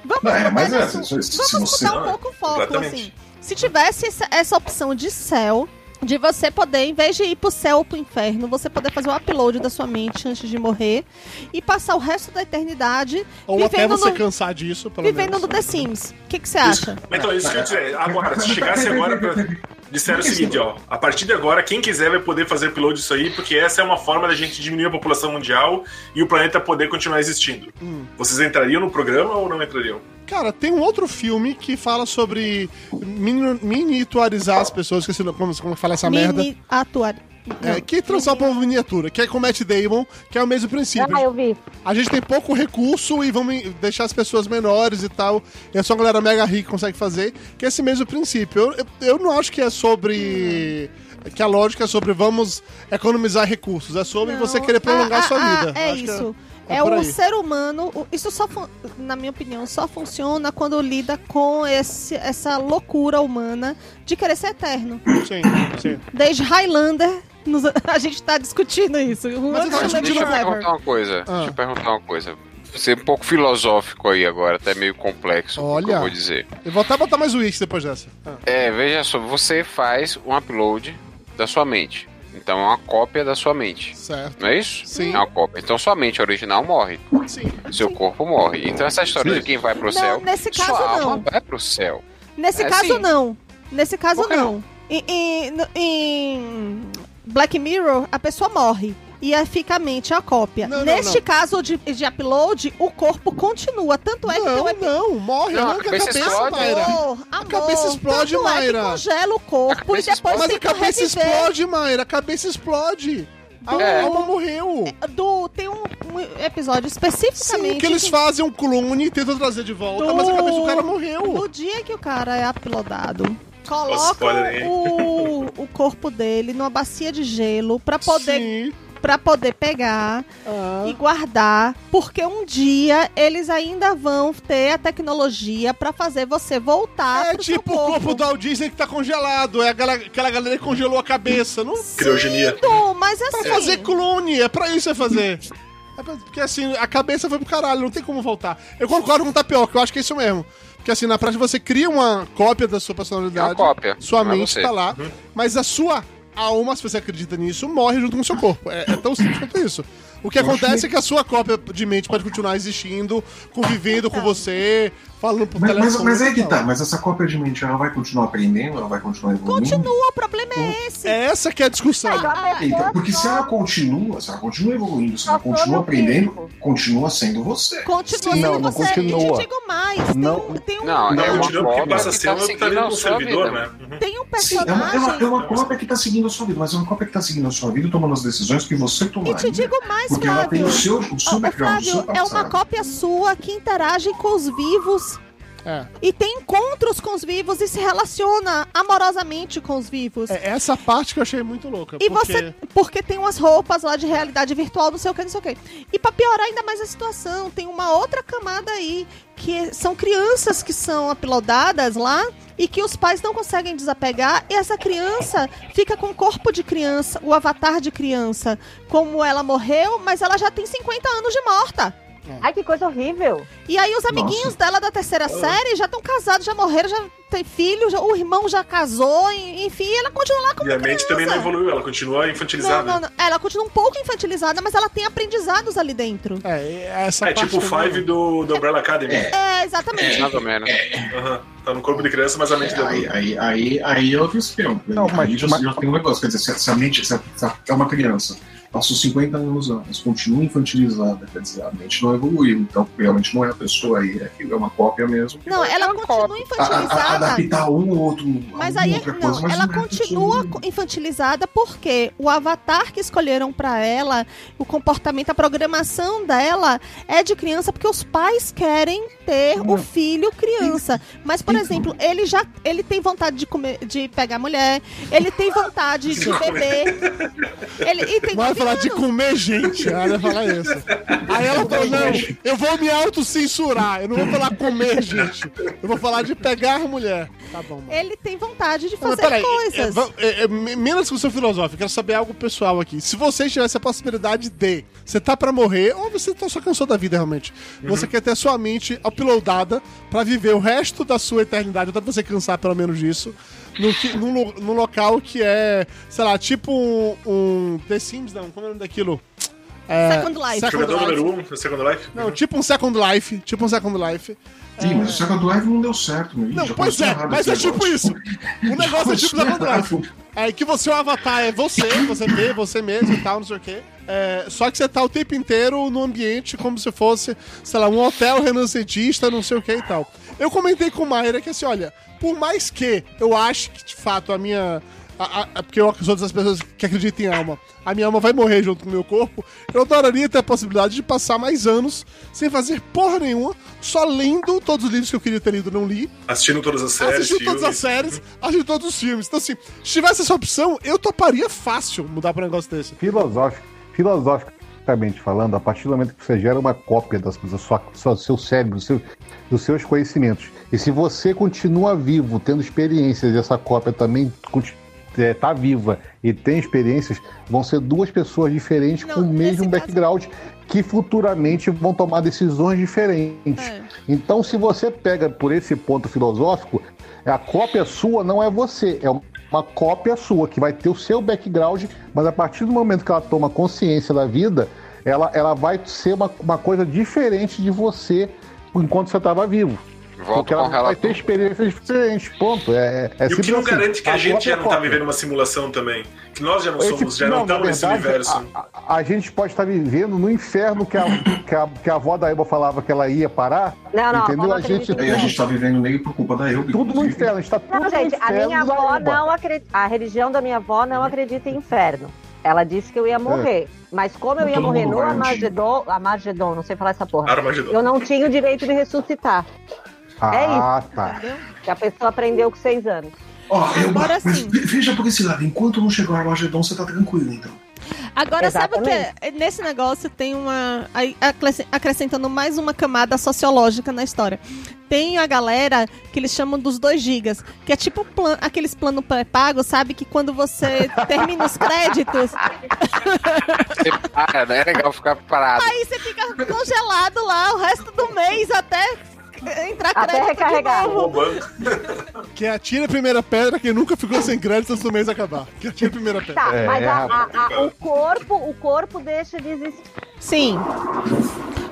Vamos Não, é, mas é, se- se Vamos você- mudar um pouco o foco, Completamente. assim. Se tivesse essa, essa opção de céu, de você poder, em vez de ir pro céu ou pro inferno, você poder fazer o upload da sua mente antes de morrer e passar o resto da eternidade Ou até vivendo você no- cansar disso, pelo vivendo menos. no The Sims. O que que você acha? Então, isso que eu ia dizer. Agora, se chegasse agora pra. [LAUGHS] Disseram o seguinte, ó. A partir de agora, quem quiser vai poder fazer upload disso aí, porque essa é uma forma da gente diminuir a população mundial e o planeta poder continuar existindo. Hum. Vocês entrariam no programa ou não entrariam? Cara, tem um outro filme que fala sobre mini- miniaturizar as pessoas, esqueci como, como fala essa merda. Mini atuar. É, que transforma uma miniatura, que é com Matt Damon, que é o mesmo princípio. Ah, eu vi. A gente tem pouco recurso e vamos deixar as pessoas menores e tal. E é só a galera mega rica que consegue fazer, que é esse mesmo princípio. Eu, eu, não acho que é sobre. Que a lógica é sobre vamos economizar recursos. É sobre Não, você querer prolongar ah, a sua ah, vida. ah, É Acho que isso. É É, o ser humano. Isso só, na minha opinião, só funciona quando lida com esse, essa loucura humana de querer ser eterno. Sim, sim. Desde Highlander, nos- [LAUGHS] a gente tá discutindo isso. Mas eu discutindo- Deixa eu perguntar uma coisa. Ah. Deixa eu perguntar uma coisa. Ser um pouco filosófico aí agora, até meio complexo o que Olha. eu vou dizer. Eu vou até botar mais o Wix depois dessa. Ah. É, veja só, você faz um upload da sua mente. Então é uma cópia da sua mente. Certo. Não é isso? Sim. É uma cópia. Então sua mente original morre. Sim. Seu corpo morre. Então essa história Sim. de quem vai pro Não, céu. nesse caso, sua alma não. vai pro céu. Nesse É, caso, sim. não. Nesse caso, que não. Em, em- em Black Mirror, a pessoa morre. E aí fica a mente a cópia. Não, não, Neste não. caso de, de upload, o corpo continua. Tanto é que Não, epi- não, morre, Não, a arranca a cabeça cabeça, explode. Mayra. Amor, amor, cabeça explode, tanto Mayra. É que congela o A corpo e depois Mas a cabeça reviver. explode, Mayra, a cabeça explode. A É. alma morreu. Do, tem um, um episódio Sim, especificamente que eles que- fazem um clone e tentam trazer de volta, mas a cabeça do cara morreu. No dia que o cara é uploadado, aí. o, o corpo dele numa bacia de gelo pra poder, Sim. Pra poder pegar Ah. e guardar, porque um dia eles ainda vão ter a tecnologia pra fazer você voltar É pro seu tipo o corpo do Walt Disney que tá congelado. É aquela, aquela galera que congelou a cabeça. Não Criogenia. Sim, mas pra assim... fazer clone, é pra isso é fazer. É pra- porque assim, a cabeça foi pro caralho, não tem como voltar. Eu concordo com o Tapioca, eu acho que é isso mesmo. Porque assim, na prática você cria uma cópia da sua personalidade. É uma cópia, Sua é mente você. tá lá. Mas a sua alma, se você acredita nisso, morre junto com o seu corpo. É, é tão simples quanto isso. O que Eu acontece é que a sua cópia de mente pode continuar existindo, convivendo com você, falando pro Mas, mas, mas é e que tá, mas essa cópia de mente ela vai continuar aprendendo, ela vai continuar evoluindo. Continua, o problema é esse. É essa que é a discussão. Então, porque se ela continua, se ela continua evoluindo, se ela Passou continua no aprendendo, tempo. continua sendo você. Continua Sim, sendo não, não você. continua. E te digo mais, tem Não. um, tem um, Não, Não, é uma cópia passa a que ser tá uma seguindo tá a dentro do sua servidor, vida. né? Uhum. tem um Sim, é uma, personagem... é, uma, é uma cópia que tá seguindo a sua vida, mas é uma cópia que tá seguindo a sua vida e tomando as decisões que você E tomaria. te digo mais, Porque ela tem o seu, o seu Ô, background, o seu é uma cópia sua que interage com os vivos É. e tem encontros com os vivos e se relaciona amorosamente com os vivos. É essa parte que eu achei muito louca. E porque... você. Porque tem umas roupas lá de realidade virtual, não sei o que, não sei o que. E pra piorar ainda mais a situação, tem uma outra camada aí, que são crianças que são uploadadas lá e que os pais não conseguem desapegar. E essa criança fica com o corpo de criança, o avatar de criança, como ela morreu, mas ela já tem 50 anos de morta. Ai, que coisa horrível. E aí os amiguinhos dela da terceira série já estão casados, já morreram, já tem filho, já- o irmão já casou, e- enfim, ela continua lá como E a mente criança. também não evoluiu, ela continua Não, infantilizada. não, não. Ela continua um pouco infantilizada, mas ela tem aprendizados ali dentro. É, essa É tipo o Five do, do Umbrella Academy. É, exatamente. Mais ou menos. Aham. Tá no corpo de criança, mas a mente dele. Aí, aí, aí, aí é outro esquema. Não, mas- aí já, mas- já tem um negócio. Quer dizer, se, se a mente se, a- se a- é uma criança, passou 50 anos, anos, continua infantilizada, quer dizer, a mente não evoluiu. Então, realmente não é a pessoa aí, é, é uma cópia mesmo. Não, ela continua A- a- a- infantilizada. adaptar um ou outro. Mas aí, outra não, coisa, mas ela não é a continua infantilizada porque o avatar que escolheram pra ela, o comportamento, a programação dela é de criança porque os pais querem ter o filho criança. Mas, por exemplo, ele já ele tem vontade de comer, de pegar mulher, ele tem vontade de beber. Ele e tem Vai falar de comer gente, [LAUGHS] ela vai falar isso. Aí ela falou, não, eu vou me autocensurar, eu não vou falar comer gente, eu vou falar de pegar mulher. Tá bom, mano. Ele tem vontade de fazer peraí, é, coisas. é, é, me- menos discussão filosófica, quero saber algo pessoal aqui. Se você tivesse a possibilidade de, você tá pra morrer, ou você tá só cansou da vida realmente, você quer ter a sua mente uploadada pra viver o resto da sua eternidade, até você cansar pelo menos disso, no, num, num local que é, sei lá, tipo um, um The Sims, não, como é o nome daquilo? É, Second Life. Second Jogador Life. número 1 um, Second Life? Não, tipo um Second Life, tipo um Second Life. Sim, mas o Second Life não deu certo, meu. Não, já pois é, mas é tipo negócio. isso. O negócio é tipo Second Life. É que você, o avatar é você, você vê, você mesmo e tal, não sei o quê. É, só que você tá o tempo inteiro no ambiente como se fosse, sei lá, um hotel renascentista, não sei o que e tal. Eu comentei com o Mayra que assim, olha, por mais que eu acho que de fato a minha. a- a- a- porque eu sou dessas pessoas que acreditam em alma. A minha alma vai morrer junto com o meu corpo. Eu adoraria ter a possibilidade de passar mais anos sem fazer porra nenhuma, só lendo todos os livros que eu queria ter lido, não li, Assistindo todas as séries, assistindo todas as filmes. séries, assistindo todos os filmes. Então, assim, se tivesse essa opção, eu toparia fácil mudar pra um negócio desse. Filosófico, filosoficamente falando, a partir do momento que você gera uma cópia das coisas, sua, sua, seu cérebro, seu, dos seus conhecimentos, e se você continua vivo, tendo experiências, e essa cópia também está viva e tem experiências, vão ser duas pessoas diferentes Não, com o mesmo nesse caso- background que futuramente vão tomar decisões diferentes. É. Então, se você pega por esse ponto filosófico, a cópia sua não é você, é uma cópia sua, que vai ter o seu background, mas a partir do momento que ela toma consciência da vida, ela, ela vai ser uma, uma coisa diferente de você enquanto você estava vivo. Volto Porque com ela vai ter experiências diferentes, ponto. É, é E o que não assim. garante que a, gente cópia já é não tá cópia. vivendo uma simulação também? Que nós já não Esse- somos, já não estamos nesse universo. A, a- a gente pode estar vivendo no inferno que a, que a, que a avó da Eva falava que ela ia parar. Não, não, a entendeu? A gente a gente tá vivendo nele por culpa da eu. tudo no inferno, a gente tá tudo Não, gente, no a minha avó não acredita. A religião da minha avó não acredita em inferno. Ela disse que eu ia morrer. Mas como eu ia Todo morrer no um Armagedon, Armagedon, não sei falar essa porra, Armagedon. eu não tinha o direito de ressuscitar. Ah, tá. Entendeu? Que a pessoa aprendeu com seis anos. Ó, eu, Agora mas sim. ve- veja por esse lado, enquanto não chegar o Armagedon, você tá tranquilo, então. Agora, sabe o que? Exatamente. é? Nesse negócio tem uma. Acrescentando mais uma camada sociológica na história. Tem a galera que eles chamam dos 2 gigas, que é tipo plan- aqueles planos pré-pago, sabe? Que quando você [LAUGHS] termina os créditos, Você [LAUGHS] para, né? É legal ficar parado. aí você fica congelado lá o resto do mês até entrar Até recarregar. de novo. Roubando. [LAUGHS] Que atire a primeira pedra quem nunca ficou sem crédito antes do mês acabar. Que atire a primeira pedra. Tá, É, mas a- rapaz. a- a- o corpo, o corpo deixa de existir. Sim.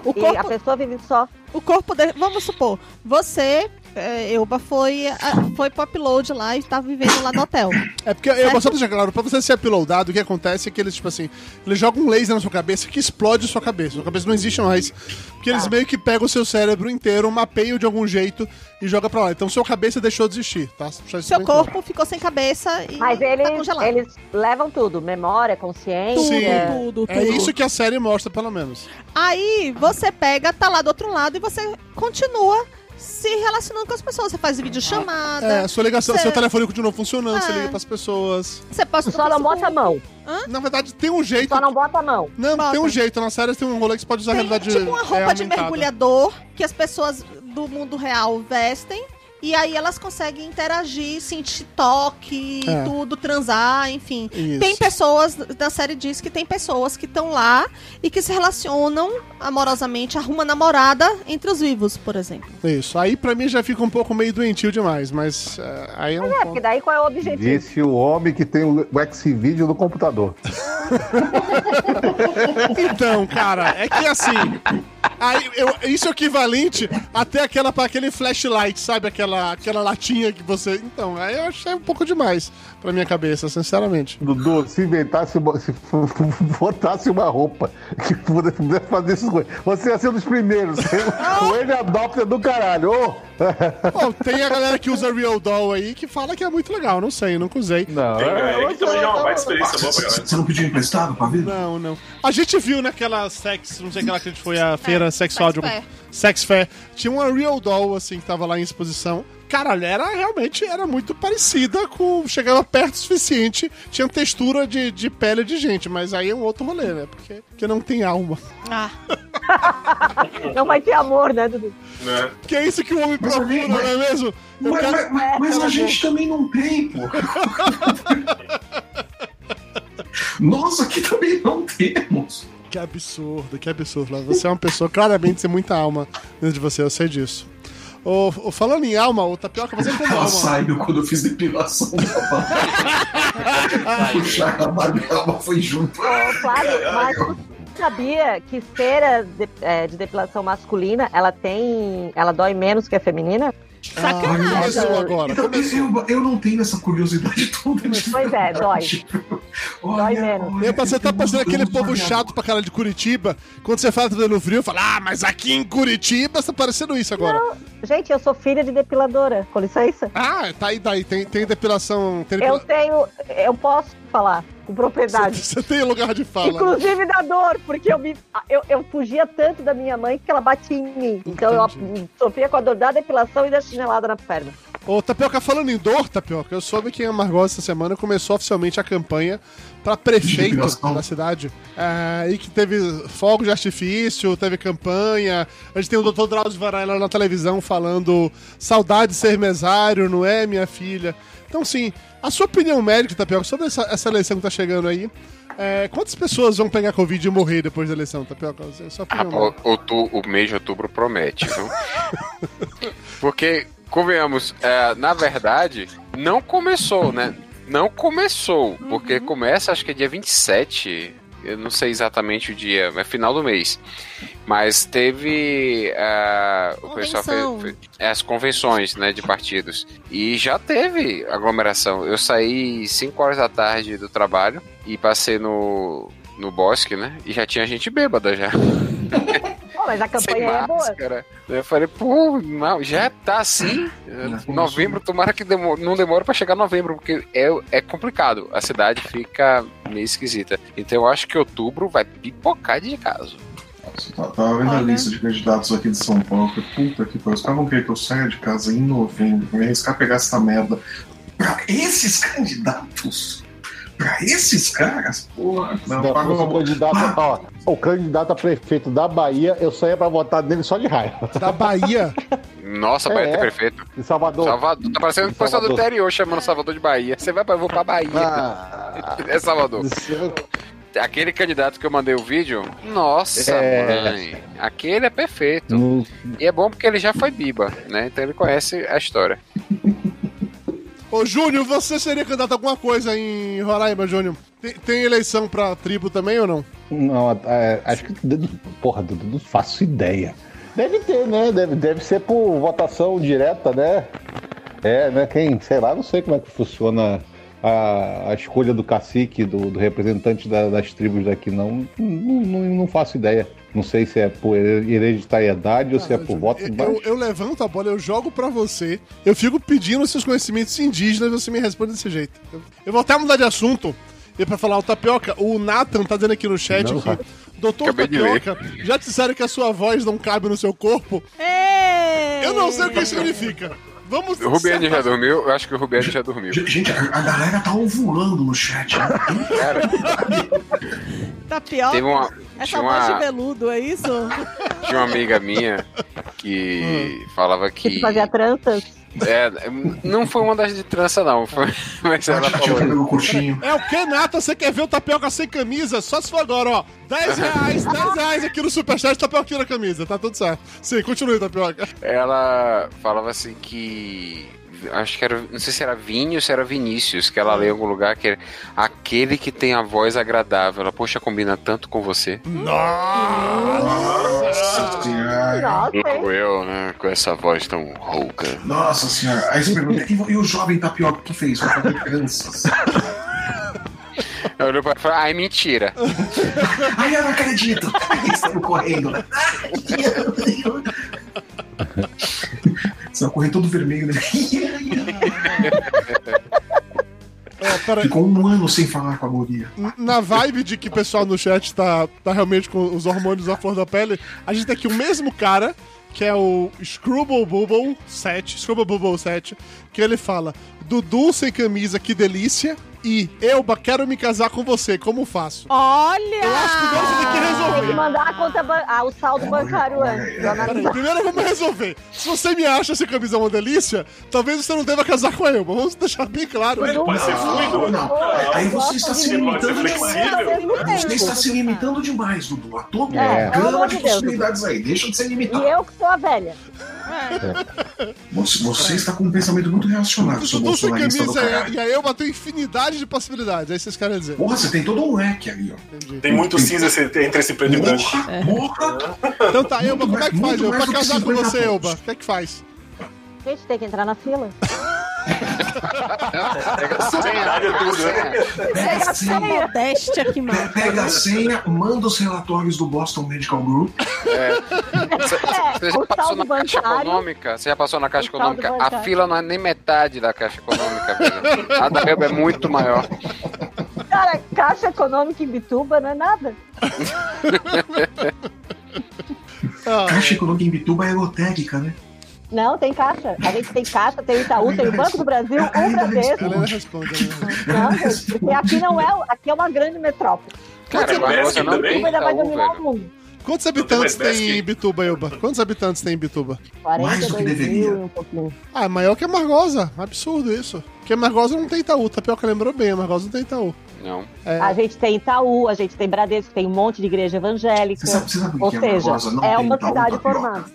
O E a corpo, pessoa vive só. o corpo de... Vamos supor, você, é, Elba, foi, a- foi pro upload lá e tá vivendo lá no hotel. É porque eu vou só deixar claro, pra você ser uploadado, o que acontece é que eles, tipo assim, eles jogam um laser na sua cabeça que explode a sua cabeça. Sua cabeça não existe mais. Porque eles meio que pegam o seu cérebro inteiro, mapeiam de algum jeito e jogam pra lá. Então sua cabeça deixou de existir, tá? Seu bem claro. corpo ficou sem cabeça e Mas tá eles, congelado. eles levam tudo: memória, consciência. Tudo, tudo, tudo. É isso que a série mostra, pelo menos. Aí você pega, tá lá do outro lado e você continua se relacionando com as pessoas. Você faz videochamada. É, sua ligação, Cê- seu telefone continua funcionando, você É. liga pras pessoas. Você posta Só não bota a mão. Na verdade, tem um jeito. Só não bota a mão. Não, Bota. tem um jeito. Na série tem um rolê que você pode usar a Tem realidade tipo uma é, roupa de aumentada. mergulhador que as pessoas do mundo real vestem E aí elas conseguem interagir, sentir toque, É. tudo, transar, enfim. Isso. Tem pessoas, da série diz que tem pessoas que estão lá e que se relacionam amorosamente, arruma namorada entre os vivos, por exemplo. Isso. Aí pra mim já fica um pouco meio doentio demais, mas é, aí é um É, ponto. porque daí qual é o objetivo? Disse o homem que tem o X-Video no computador. [LAUGHS] Então, cara, é que assim. Aí, eu- isso é equivalente até aquela aquele flashlight, sabe? Aquela, aquela latinha que você. Então, aí eu achei um pouco demais pra minha cabeça, sinceramente. Dudu, se inventasse, uma, se [LAUGHS] botasse uma roupa que pudesse fazer essas coisas, você ia ser um dos primeiros. [LAUGHS] o ele adopta do caralho. Ô! Bom, tem a galera que usa Real Doll aí que fala que é muito legal, não sei, nunca usei. Não, Tem, é, é, que também já é uma baita experiência boa pra Você galera. você não pediu emprestado pra ver? Não, não. A gente viu naquela sex, não sei aquela que a gente foi a feira É, sexual Sex de. Sex Fair. Tinha uma Real Doll, assim, que tava lá em exposição. Caralho, era realmente era muito parecida com. Chegava perto o suficiente, tinha textura de, de pele de gente, mas aí é um outro rolê, né? Porque, porque não tem alma. Ah, [LAUGHS] Não vai ter amor, né, Dudu? Né? Que é isso que o homem Mas procura, ali- não é mesmo? Mas, quero- mas- mas- mas a gente também não tem, pô. [LAUGHS] Nós aqui também não temos. Que absurdo, que absurdo. Você é uma pessoa claramente sem muita alma dentro de você, eu sei disso. Ô, ô, falando em alma, o tapioca você tem Ela alma. saiu quando eu fiz depilação da barba. Puxar a barba e ela foi junto. Ô, Flávio, mas você sabia que cera de, é, de depilação masculina, ela tem. Ela dói menos que a feminina? Ah, começou agora. Então, Começou. eu, eu não tenho essa curiosidade [LAUGHS] toda. Pois é, dói. Olha, Dói menos. olha, Eu, você tá um- aquele povo chato pra caralho de Curitiba. Quando você fala que tá dando frio, fala, ah, mas aqui em Curitiba você tá parecendo isso agora. Gente, eu sou filha de depiladora, com licença. Ah, tá aí, daí. Tem, tem depilação. Tem Eu depila- tenho. Eu posso falar com propriedade. Você, você tem lugar de fala. né? Inclusive da dor, porque eu, me, eu, eu fugia tanto da minha mãe que ela batia em mim. Então eu Entendi. sofria com a dor da depilação e da chinelada na perna. Ô, Tapioca, falando em dor, Tapioca, eu soube que em Amargosa essa semana começou oficialmente a campanha pra prefeito da cidade. É, e que teve fogo de artifício, teve campanha. A gente tem o Dr. Drauzio Varela na televisão falando saudade de ser mesário, não é, minha filha? Então, sim, a sua opinião médica, Tapioca, sobre essa, essa eleição que tá chegando aí, é, quantas pessoas vão pegar Covid e morrer depois da eleição, Tapioca? É sua Ah, pô, outu- o mês de outubro promete, viu? [LAUGHS] Porque, convenhamos, é, na verdade, não começou, né? Não começou, porque começa acho que é dia 27, eu não sei exatamente o dia, é final do mês. Mas teve é, o pessoal fez, fez- é, as convenções né, de partidos. E já teve aglomeração. Eu saí 5 horas da tarde do trabalho e passei no, no bosque, né? E já tinha gente bêbada já. [LAUGHS] Pô, mas a campanha é boa. máscara. Eu falei, pô, não, já tá assim? novembro, tomara que demo- não demore pra chegar novembro, porque é, é complicado. A cidade fica meio esquisita. Então eu acho que outubro vai pipocar de caso. Tá- Tava vendo a lista de candidatos aqui de São Paulo. que Puta que pariu. Os caras vão querer que eu saia de casa em novembro. Me arriscar a pegar essa merda. Pra esses candidatos? Pra esses caras? Porra, não, Não, pagou o candidato, ó, o candidato a prefeito da Bahia, eu só ia pra votar nele só de raiva. Da Bahia. Nossa, Bahia É. tem prefeito. Em Salvador. Salvador. Tá parecendo que o pessoal do interior chamando Salvador de Bahia. Você vai pra, eu vou pra Bahia. Ah, É Salvador. isso- Aquele candidato que eu mandei o vídeo, nossa, É. mãe. Aquele é perfeito. não- E é bom porque ele já foi Biba, né? Então ele conhece a história. Ô, Júnior, você seria candidato a alguma coisa em Roraima, Júnior? Tem, tem eleição pra tribo também ou não? Não, é, acho que. Porra, não faço ideia. Deve ter, né? Deve, deve ser por votação direta, né? É, né? Quem, sei lá, não sei como é que funciona a, a escolha do cacique, do, do representante da- das tribos daqui, não. Não, não. não faço ideia. Não sei se é por hereditariedade ou se é por voto. eu, mas- eu, eu levanto a bola, eu jogo pra você, eu fico pedindo seus conhecimentos indígenas e você me responde desse jeito. Eu, eu vou até mudar de assunto. E pra falar o Tapioca, o Nathan tá dizendo aqui no chat Não, que, doutor Acabei. Tapioca, já disseram que a sua voz não cabe no seu corpo? Ei! Eu não sei o que isso significa. Vamos O Rubiane já dormiu? Eu acho que o Rubiane já dormiu. Gente, a, a galera tá ovulando no chat. né? Cara, [LAUGHS] Tapioca? teve uma, Essa voz de uma, veludo, é isso? [LAUGHS] tinha uma amiga minha que falava Que que. fazia tranças. É, não foi uma das de trança, não. Foi, [LAUGHS] mas ela falou. curtinho. É o que, Nata? Você quer ver o tapioca sem camisa? Só se for agora, ó. 10 reais, 10 reais aqui no Superchat, tapioca tira a camisa. Tá tudo certo. Sim, continue, tapioca. Ela falava assim que. Acho que era. Não sei se era Vinho ou se era Vinícius, que ela leu em algum lugar que era aquele que tem a voz agradável. Ela, poxa, combina tanto com você. Nossa senhora. Louco eu, né? Com essa voz tão rouca. Nossa senhora. Aí você pergunta, e, e o jovem tapioca que fez? Pra fazer crianças. [LAUGHS] Eu olhei pra ela e falei, ai, mentira. [LAUGHS] Ai, eu não acredito. Eles estão correndo. [LAUGHS] Você vai correr todo vermelho, né? É, peraí. Ficou um ano sem falar com a guria. Na vibe de que o pessoal no chat tá, tá realmente com os hormônios à flor da pele, a gente tem aqui o mesmo cara, que é o Scrubble Bubble 7, Scrubble Bubble 7, que ele fala: Dudu sem camisa, que delícia. E Elba, quero me casar com você, como faço? Olha! Eu acho que nós tem que Tem que resolver. mandar a conta ah, o saldo bancário antes. Peraí, primeiro vamos resolver. Se você me acha essa camisa uma delícia, talvez você não deva casar com a Elba. Vamos deixar bem claro. Mas pode ser fluido. não. Aí você está se limitando demais. Você está se limitando demais, Dudu. A todo É, gama de possibilidades aí. Deixa de ser E limitado. eu que sou a velha. Você, você está com um pensamento muito O seu Dudu sem bolsonarista do camisa caralho. e a Elba tem infinidade de possibilidades. É que vocês querem dizer. Porra, você tem todo um leque ali, ó. Entendi. Tem muito cinza esse- entre esse preto e branco. Porra, porra. Então tá, Elba, como é que faz? Eu, mais pra casar com 50 você. Elba, o que é que faz? Gente, tem que entrar na fila. Tudo? Pega a senha, Modéstia que pe- mata. pega a senha, manda os relatórios do Boston Medical Group. Você É, já o passou na caixa econômica? Você já passou na caixa econômica? A fila não é nem metade da caixa econômica, velho. A da Elba é muito maior. Cara, caixa econômica em Bituba não é nada. Caixa Econômica em Bituba é lotérica, né? Não, tem caixa. A gente tem caixa, tem o Itaú, tem o Banco do Brasil, [LAUGHS] um Bradesco. ela responde. Ela responde. Não, gente, porque aqui não é, aqui é uma grande metrópole. Cara, Mas mas você aqui não também? tem ainda vai Itaú, dominar o velho. mundo. Quantos habitantes tem em? Bituba, Elba? Quantos habitantes tem em Bituba? Mais do que 42 deveria. mil e um pouquinho. Ah, é maior que a Margosa. Absurdo isso. Porque a Margosa não tem Itaú. Tapioca lembrou bem, a Margosa não tem Itaú. Não. É. A gente tem Itaú, a gente tem Bradesco, tem um monte de igreja evangélica. Você sabe, você sabe Ou que seja? Não é tem uma Itaú, cidade formada.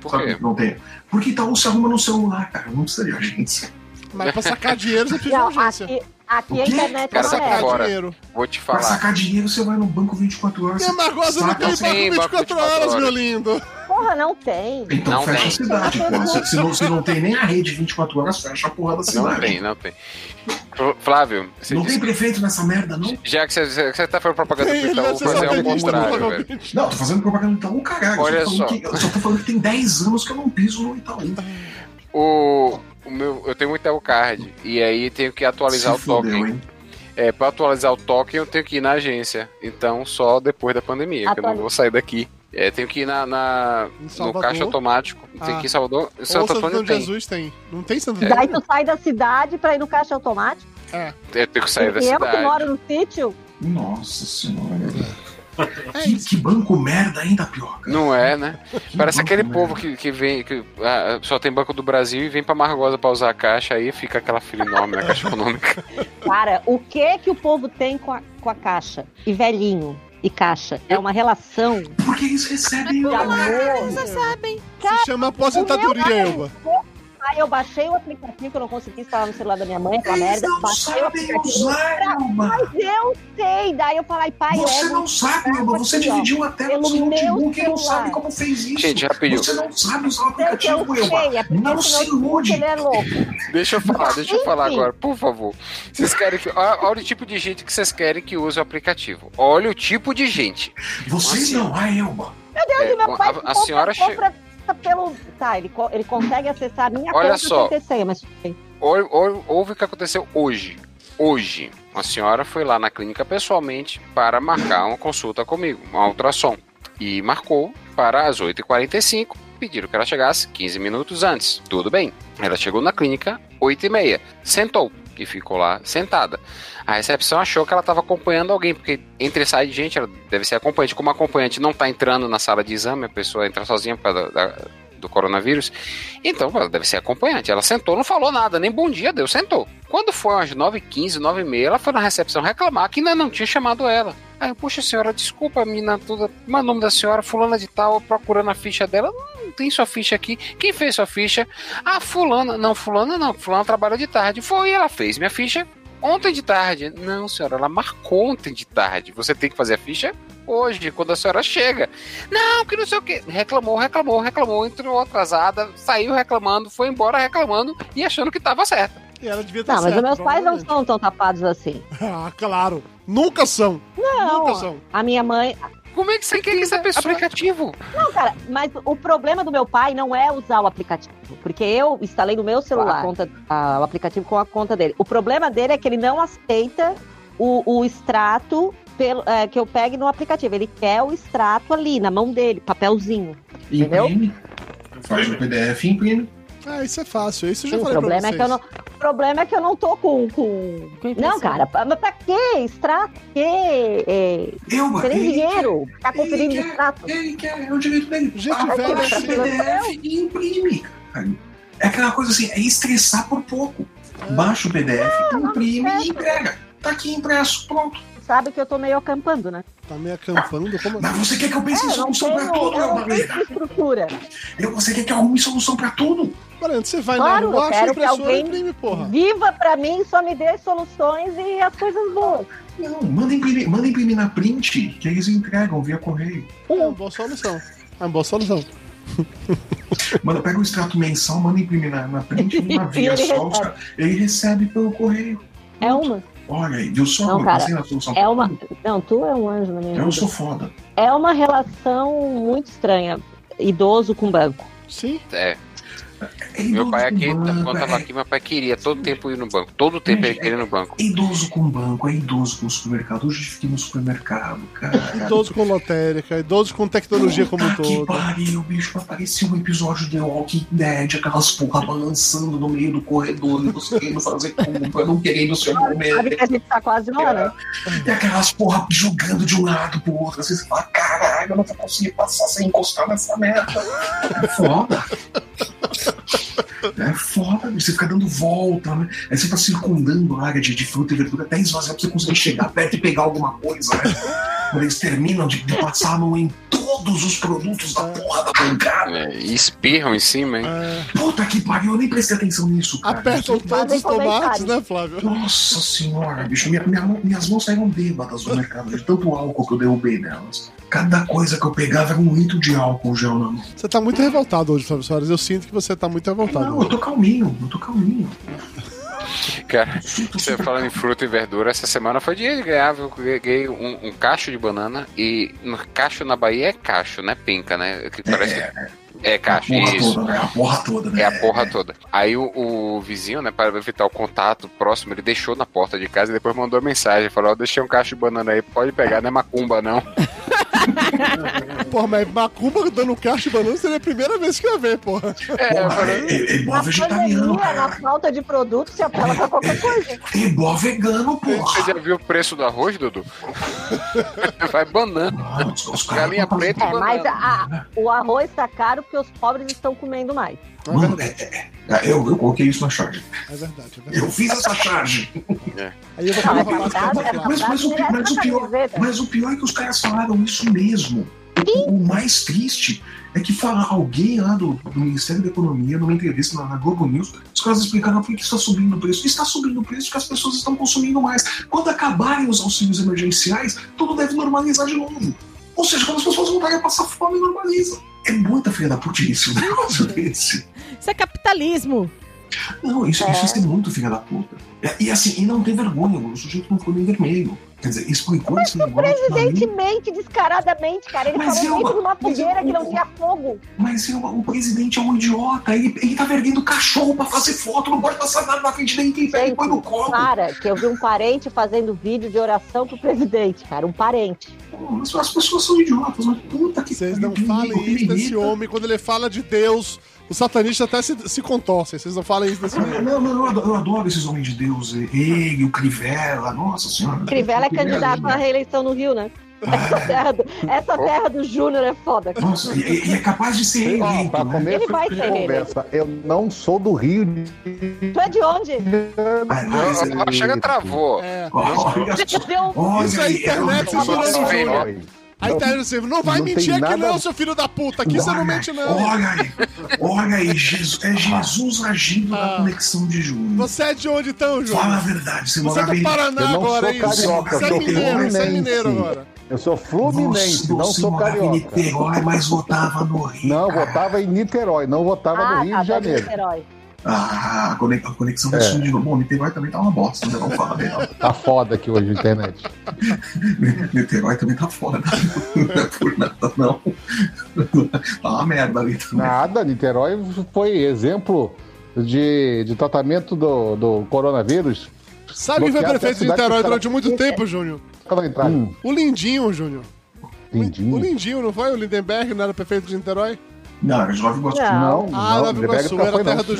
Por Sabe quê? por que não tem? Porque Itaú se arruma no celular, cara. Não precisa de agência. Mas pra sacar dinheiro você precisa Não, de agência. aqui, aqui a internet é Cara, uma saca merda. fora. dinheiro. Vou te Pra falar. sacar dinheiro, você vai no banco 24 horas. E a Margosa não tem banco Sim, 24 banco 24 horas, meu lindo. Porra, não tem. Então Não fecha tem. a cidade, pô. Se, não, se não tem nem a rede 24 horas, fecha a porra da Não cidade. tem, não tem. Fl- Flávio, você Não disse tem prefeito nessa merda, não? Já que você, você tá fazendo propaganda do Itaú, vou você fazer disso, contrário, velho. Não, tô fazendo propaganda do Itaú, caralho. Olha só. que, eu só tô falando que tem 10 anos que eu não piso no Itaú. O, o meu, eu tenho Itaú Card, e aí tenho que atualizar Se o token. fudeu, hein? É, pra atualizar o token eu tenho que ir na agência. Então, só depois da pandemia, que eu não Atualiza. vou sair daqui. É, tenho que ir na, na- no caixa automático. Tem Ah. que ir em Salvador. Em Santo Antônio Antônio tem. Jesus tem. Não tem Santo Daí Antônio? tu sai da cidade pra ir no caixa automático. É. Eu tenho que sair da e eu que cidade. moro no sítio, Nossa senhora. É Que, que banco merda ainda pior. cara. Não é, né? Parece banco aquele merda. povo que, que vem, que ah, só tem Banco do Brasil e vem pra Margosa pra usar a caixa, aí fica aquela fila enorme na caixa econômica. [LAUGHS] cara, o que que o povo tem com a, com a caixa? E velhinho e caixa. É uma relação Porque eles recebem o de amor. Vocês sabem. Se chama aposentadoria, meu- Elba. Aí eu baixei o aplicativo que eu não consegui instalar no celular da minha mãe, aquela merda. não Baixei o sabem aplicativo. usar, Elba. Mas eu sei. Daí eu falei, pai, Você eu não sabe, Elba. Você aqui, ó, dividiu a tela do seu notebook e não sabe como fez isso. Gente, rapidinho. Você não sabe usar o Eu, eu aplicativo, Elba. sei, é porque Não se ilude. ele é louco. Deixa eu falar, deixa eu falar agora, por favor. Vocês querem que. Olha, olha o tipo de gente que vocês querem que use o aplicativo. Olha o tipo de gente. Vocês Assim, não, a Elba. Meu Deus, É, meu pai a- a compra- senhora che- compra pelo... Tá, ele, co- ele consegue acessar a minha Olha conta só. sem ter senha, mas. Olha, olha, ouve o que aconteceu hoje. Hoje, uma senhora foi lá na clínica pessoalmente para marcar uma consulta comigo, uma ultrassom. E marcou para as 8h45. Pediram que ela chegasse 15 minutos antes. Tudo bem. Ela chegou na clínica 8h30. Sentou e ficou lá sentada. A recepção achou que ela estava acompanhando alguém, porque entre sai de gente, ela deve ser acompanhante. Como a acompanhante não está entrando na sala de exame, a pessoa entra sozinha por causa da, do coronavírus. Então, ela deve ser acompanhante. Ela sentou, não falou nada, nem bom dia deu, sentou. Quando foi umas 9h15, 9h30, ela foi na recepção reclamar que ainda não tinha chamado ela. Aí, puxa senhora, desculpa, menina toda. Mas o nome da senhora, fulana de tal, procurando a ficha dela. Tem sua ficha aqui. Quem fez sua ficha? Ah, fulana. Não, fulana não. Fulana trabalha de tarde. Foi, ela fez minha ficha ontem de tarde. Não, senhora, ela marcou ontem de tarde. Você tem que fazer a ficha hoje, quando a senhora chega. Não, que não sei o que. Reclamou, reclamou, reclamou, entrou atrasada, saiu reclamando, foi embora reclamando e achando que tava certo. E ela devia estar Não, mas certa, os meus pais não são tão tapados assim. [LAUGHS] Ah, claro. Nunca são. Não, Nunca são. a minha mãe. Como é que você quer esse aplicativo? Não, cara, mas o problema do meu pai não é usar o aplicativo. Porque eu instalei no meu celular a conta- a- o aplicativo com a conta dele. O problema dele é que ele não aceita o, o extrato pelo- é, que eu pegue no aplicativo. Ele quer o extrato ali, na mão dele, papelzinho. Entendeu? Imprime. Faz o PDF e imprime. Ah, isso é fácil. Isso eu já Sim, o falei pra problema é que eu não. O problema é que eu não tô com. com... Não, cara, mas pra quê? Extrato? Quê? É... Eu, ele dinheiro. Tá conferindo ele quer, extrato. ele quer, é o direito dele. Gente Ah, velha baixa assim. PDF e imprime. É aquela coisa assim, é estressar por pouco. Baixa o PDF, imprime e entrega. Tá aqui impresso, pronto. Sabe que eu tô meio acampando, né? Tá meio acampando? Como Mas assim? você quer que eu pense em É, não solução pra tudo, meu estrutura. Eu, você quer que eu arrume solução pra tudo? Mariana, você vai Claro, na rua, eu acha a quero que impressora e alguém imprime, porra. viva pra mim, só me dê soluções e as coisas boas. Não, manda imprimir, manda imprimir na print, que eles entregam via correio. É uma boa solução. É uma boa solução. [LAUGHS] Manda, pega o extrato mensal, manda imprimir na, na print, [LAUGHS] numa E via só, ele recebe pelo correio. É uma. Olha aí, viu só? Não, Eu cara, solução. É uma. Não, tu é um anjo na minha Eu vida. sou foda. É uma relação muito estranha. Idoso com banco. Sim. É, É meu pai aqui, banco, quando tava é- aqui, meu pai queria todo tempo ir no banco. Todo tempo ele queria ir no banco. É idoso com banco, é idoso com supermercado. Hoje fiquei no supermercado, cara. Idoso com lotérica, idoso com tecnologia como um Puta que todo. pariu, bicho. Apareceu um episódio de Walking Dead, aquelas porra balançando no meio do corredor, e você querendo fazer compra, não querendo se Sabe mover. que a gente tá quase lá, né? E aquelas porra jogando de um lado pro outro. Assim, você fala, caralho, eu não vou conseguir passar sem encostar nessa merda. É foda. É foda, você fica dando volta, né? Aí você tá circundando a área de, de fruta e verdura até esvaziar pra você conseguir chegar perto e pegar alguma coisa, né? Quando eles terminam de, de passar a mão em todos os produtos da porra da bancada. É, e espirram em cima, hein? É, Puta que pariu, eu nem prestei atenção nisso, cara. apertam todos os tomates, né, Flávio? Nossa senhora, bicho, minha- minha minhas mãos saíram bêbadas do mercado, de tanto álcool que eu derrubei nelas. Cada coisa que eu pegava era um litro de álcool gel na mão. Você tá muito revoltado hoje, Flávio Soares. Eu sinto que você tá muito revoltado. Não, eu tô calminho, eu tô calminho. Cara, você falando em fruta e verdura, essa semana foi dia de ganhar. Eu ganhei um, um cacho de banana e no cacho na Bahia é cacho, né? Pinca, né? Que parece que é cacho, porra isso. toda, né? A porra toda, né? É a porra toda. Aí o, o vizinho, né, para evitar o contato próximo, ele deixou na porta de casa e depois mandou mensagem. Falou: Ó, deixei um cacho de banana aí, pode pegar, não é macumba não. [LAUGHS] [LAUGHS] Porra, mas macumba dando caixa de banana seria a primeira vez que eu ia ver, porra. É, eu Porra, falei, é, é, é bom Na vegetariano, pandemia, na falta de produto, se apela pra qualquer coisa. É bom vegano, Você porra. já viu o preço do arroz, Dudu? [LAUGHS] Vai banana. Os- os caras Galinha preta e É, mas a- o arroz tá caro porque os pobres estão comendo mais. Mano, é, é, é, eu, eu coloquei isso na charge. É verdade, é verdade. Eu fiz essa charge. Aí eu vou Não, falar pra verdade, Flávio. Mas, mas, o, pi- mas, o pior, mas o pior é que os caras falaram isso mesmo. O, o mais triste é que fala alguém lá do, do Ministério da Economia, numa entrevista na, na Globo News, os caras explicaram por que está subindo o preço. Está subindo o preço porque as pessoas estão consumindo mais. Quando acabarem os auxílios emergenciais, tudo deve normalizar de novo. Ou seja, quando as pessoas voltarem a passar fome, normaliza. É muita filha da putice um negócio desse. Isso é capitalismo. Não, isso, É. isso é ser muito filha da puta. É, E assim, e não tem vergonha, o sujeito não ficou nem vermelho. Quer dizer, explicou esse negócio. pra mim, Presidente mente descaradamente, cara. Ele Mas falou eu- dentro de uma mas fogueira eu- que não tinha fogo. Mas eu- o presidente é um idiota. Ele, ele tá erguendo cachorro pra fazer foto, não pode passar nada na frente dele, quem pega e põe no colo. Para, que eu vi um parente fazendo vídeo de oração pro presidente, cara. Um parente. As, as pessoas são idiotas, mas puta que Vocês não falem isso desse homem. Quando ele fala de Deus, os satanistas até se, se contorcem. Vocês não falem isso desse. Não, não, eu adoro, eu adoro esses homens de Deus. Ele, o Crivella, nossa senhora. Crivella é candidato à reeleição no Rio, né? Essa terra do, essa terra do Júnior é foda. Nossa, e, e é capaz de ser eleito, pra né? começo Ele vai ser conversa, eu não sou do Rio de Tu é de onde? Ah, mas, Ó, ó, Chega, travou. É. Olha um- Olha Isso é aí, internet é um- censurando o Vem, ó. Júnior. Aí tá dizendo assim, não vai Não mentir aqui nada- não, seu filho da puta. Aqui você não Olha, mente não. Olha aí, olha aí, Jesus, é Jesus agindo Ah. na conexão de Júnior. Você é de onde então, Fala a Júnior? verdade, você Você é morava do. Paraná Eu não agora, é sou isso? carioca, Você é mineiro, você é mineiro agora. Eu sou fluminense, Você- não você sou morava em carioca. Niterói, mas votava no Rio. Não, cara. votava em Niterói, não votava Ah, no Rio de tá de Janeiro. Niterói. Ah, a conex- a conexão vai É. sumir de novo. Bom, Niterói também tá uma bosta, né? Vamos falar não. Tá foda aqui hoje a internet. [LAUGHS] Niterói também tá foda. [LAUGHS] Não é por nada, não. Tá uma merda ali também. Nada, Niterói foi exemplo de, de tratamento do, do coronavírus. Sabe quem foi prefeito de Niterói que durante muito tempo, Júnior? Hum, O Lindinho, Júnior. O Lindinho. Lindinho, não foi? O Lindenberg não era prefeito de Niterói? Não, Nova Iguaçu. Não. Não, Ah, não, Nova Iguaçu, era a terra do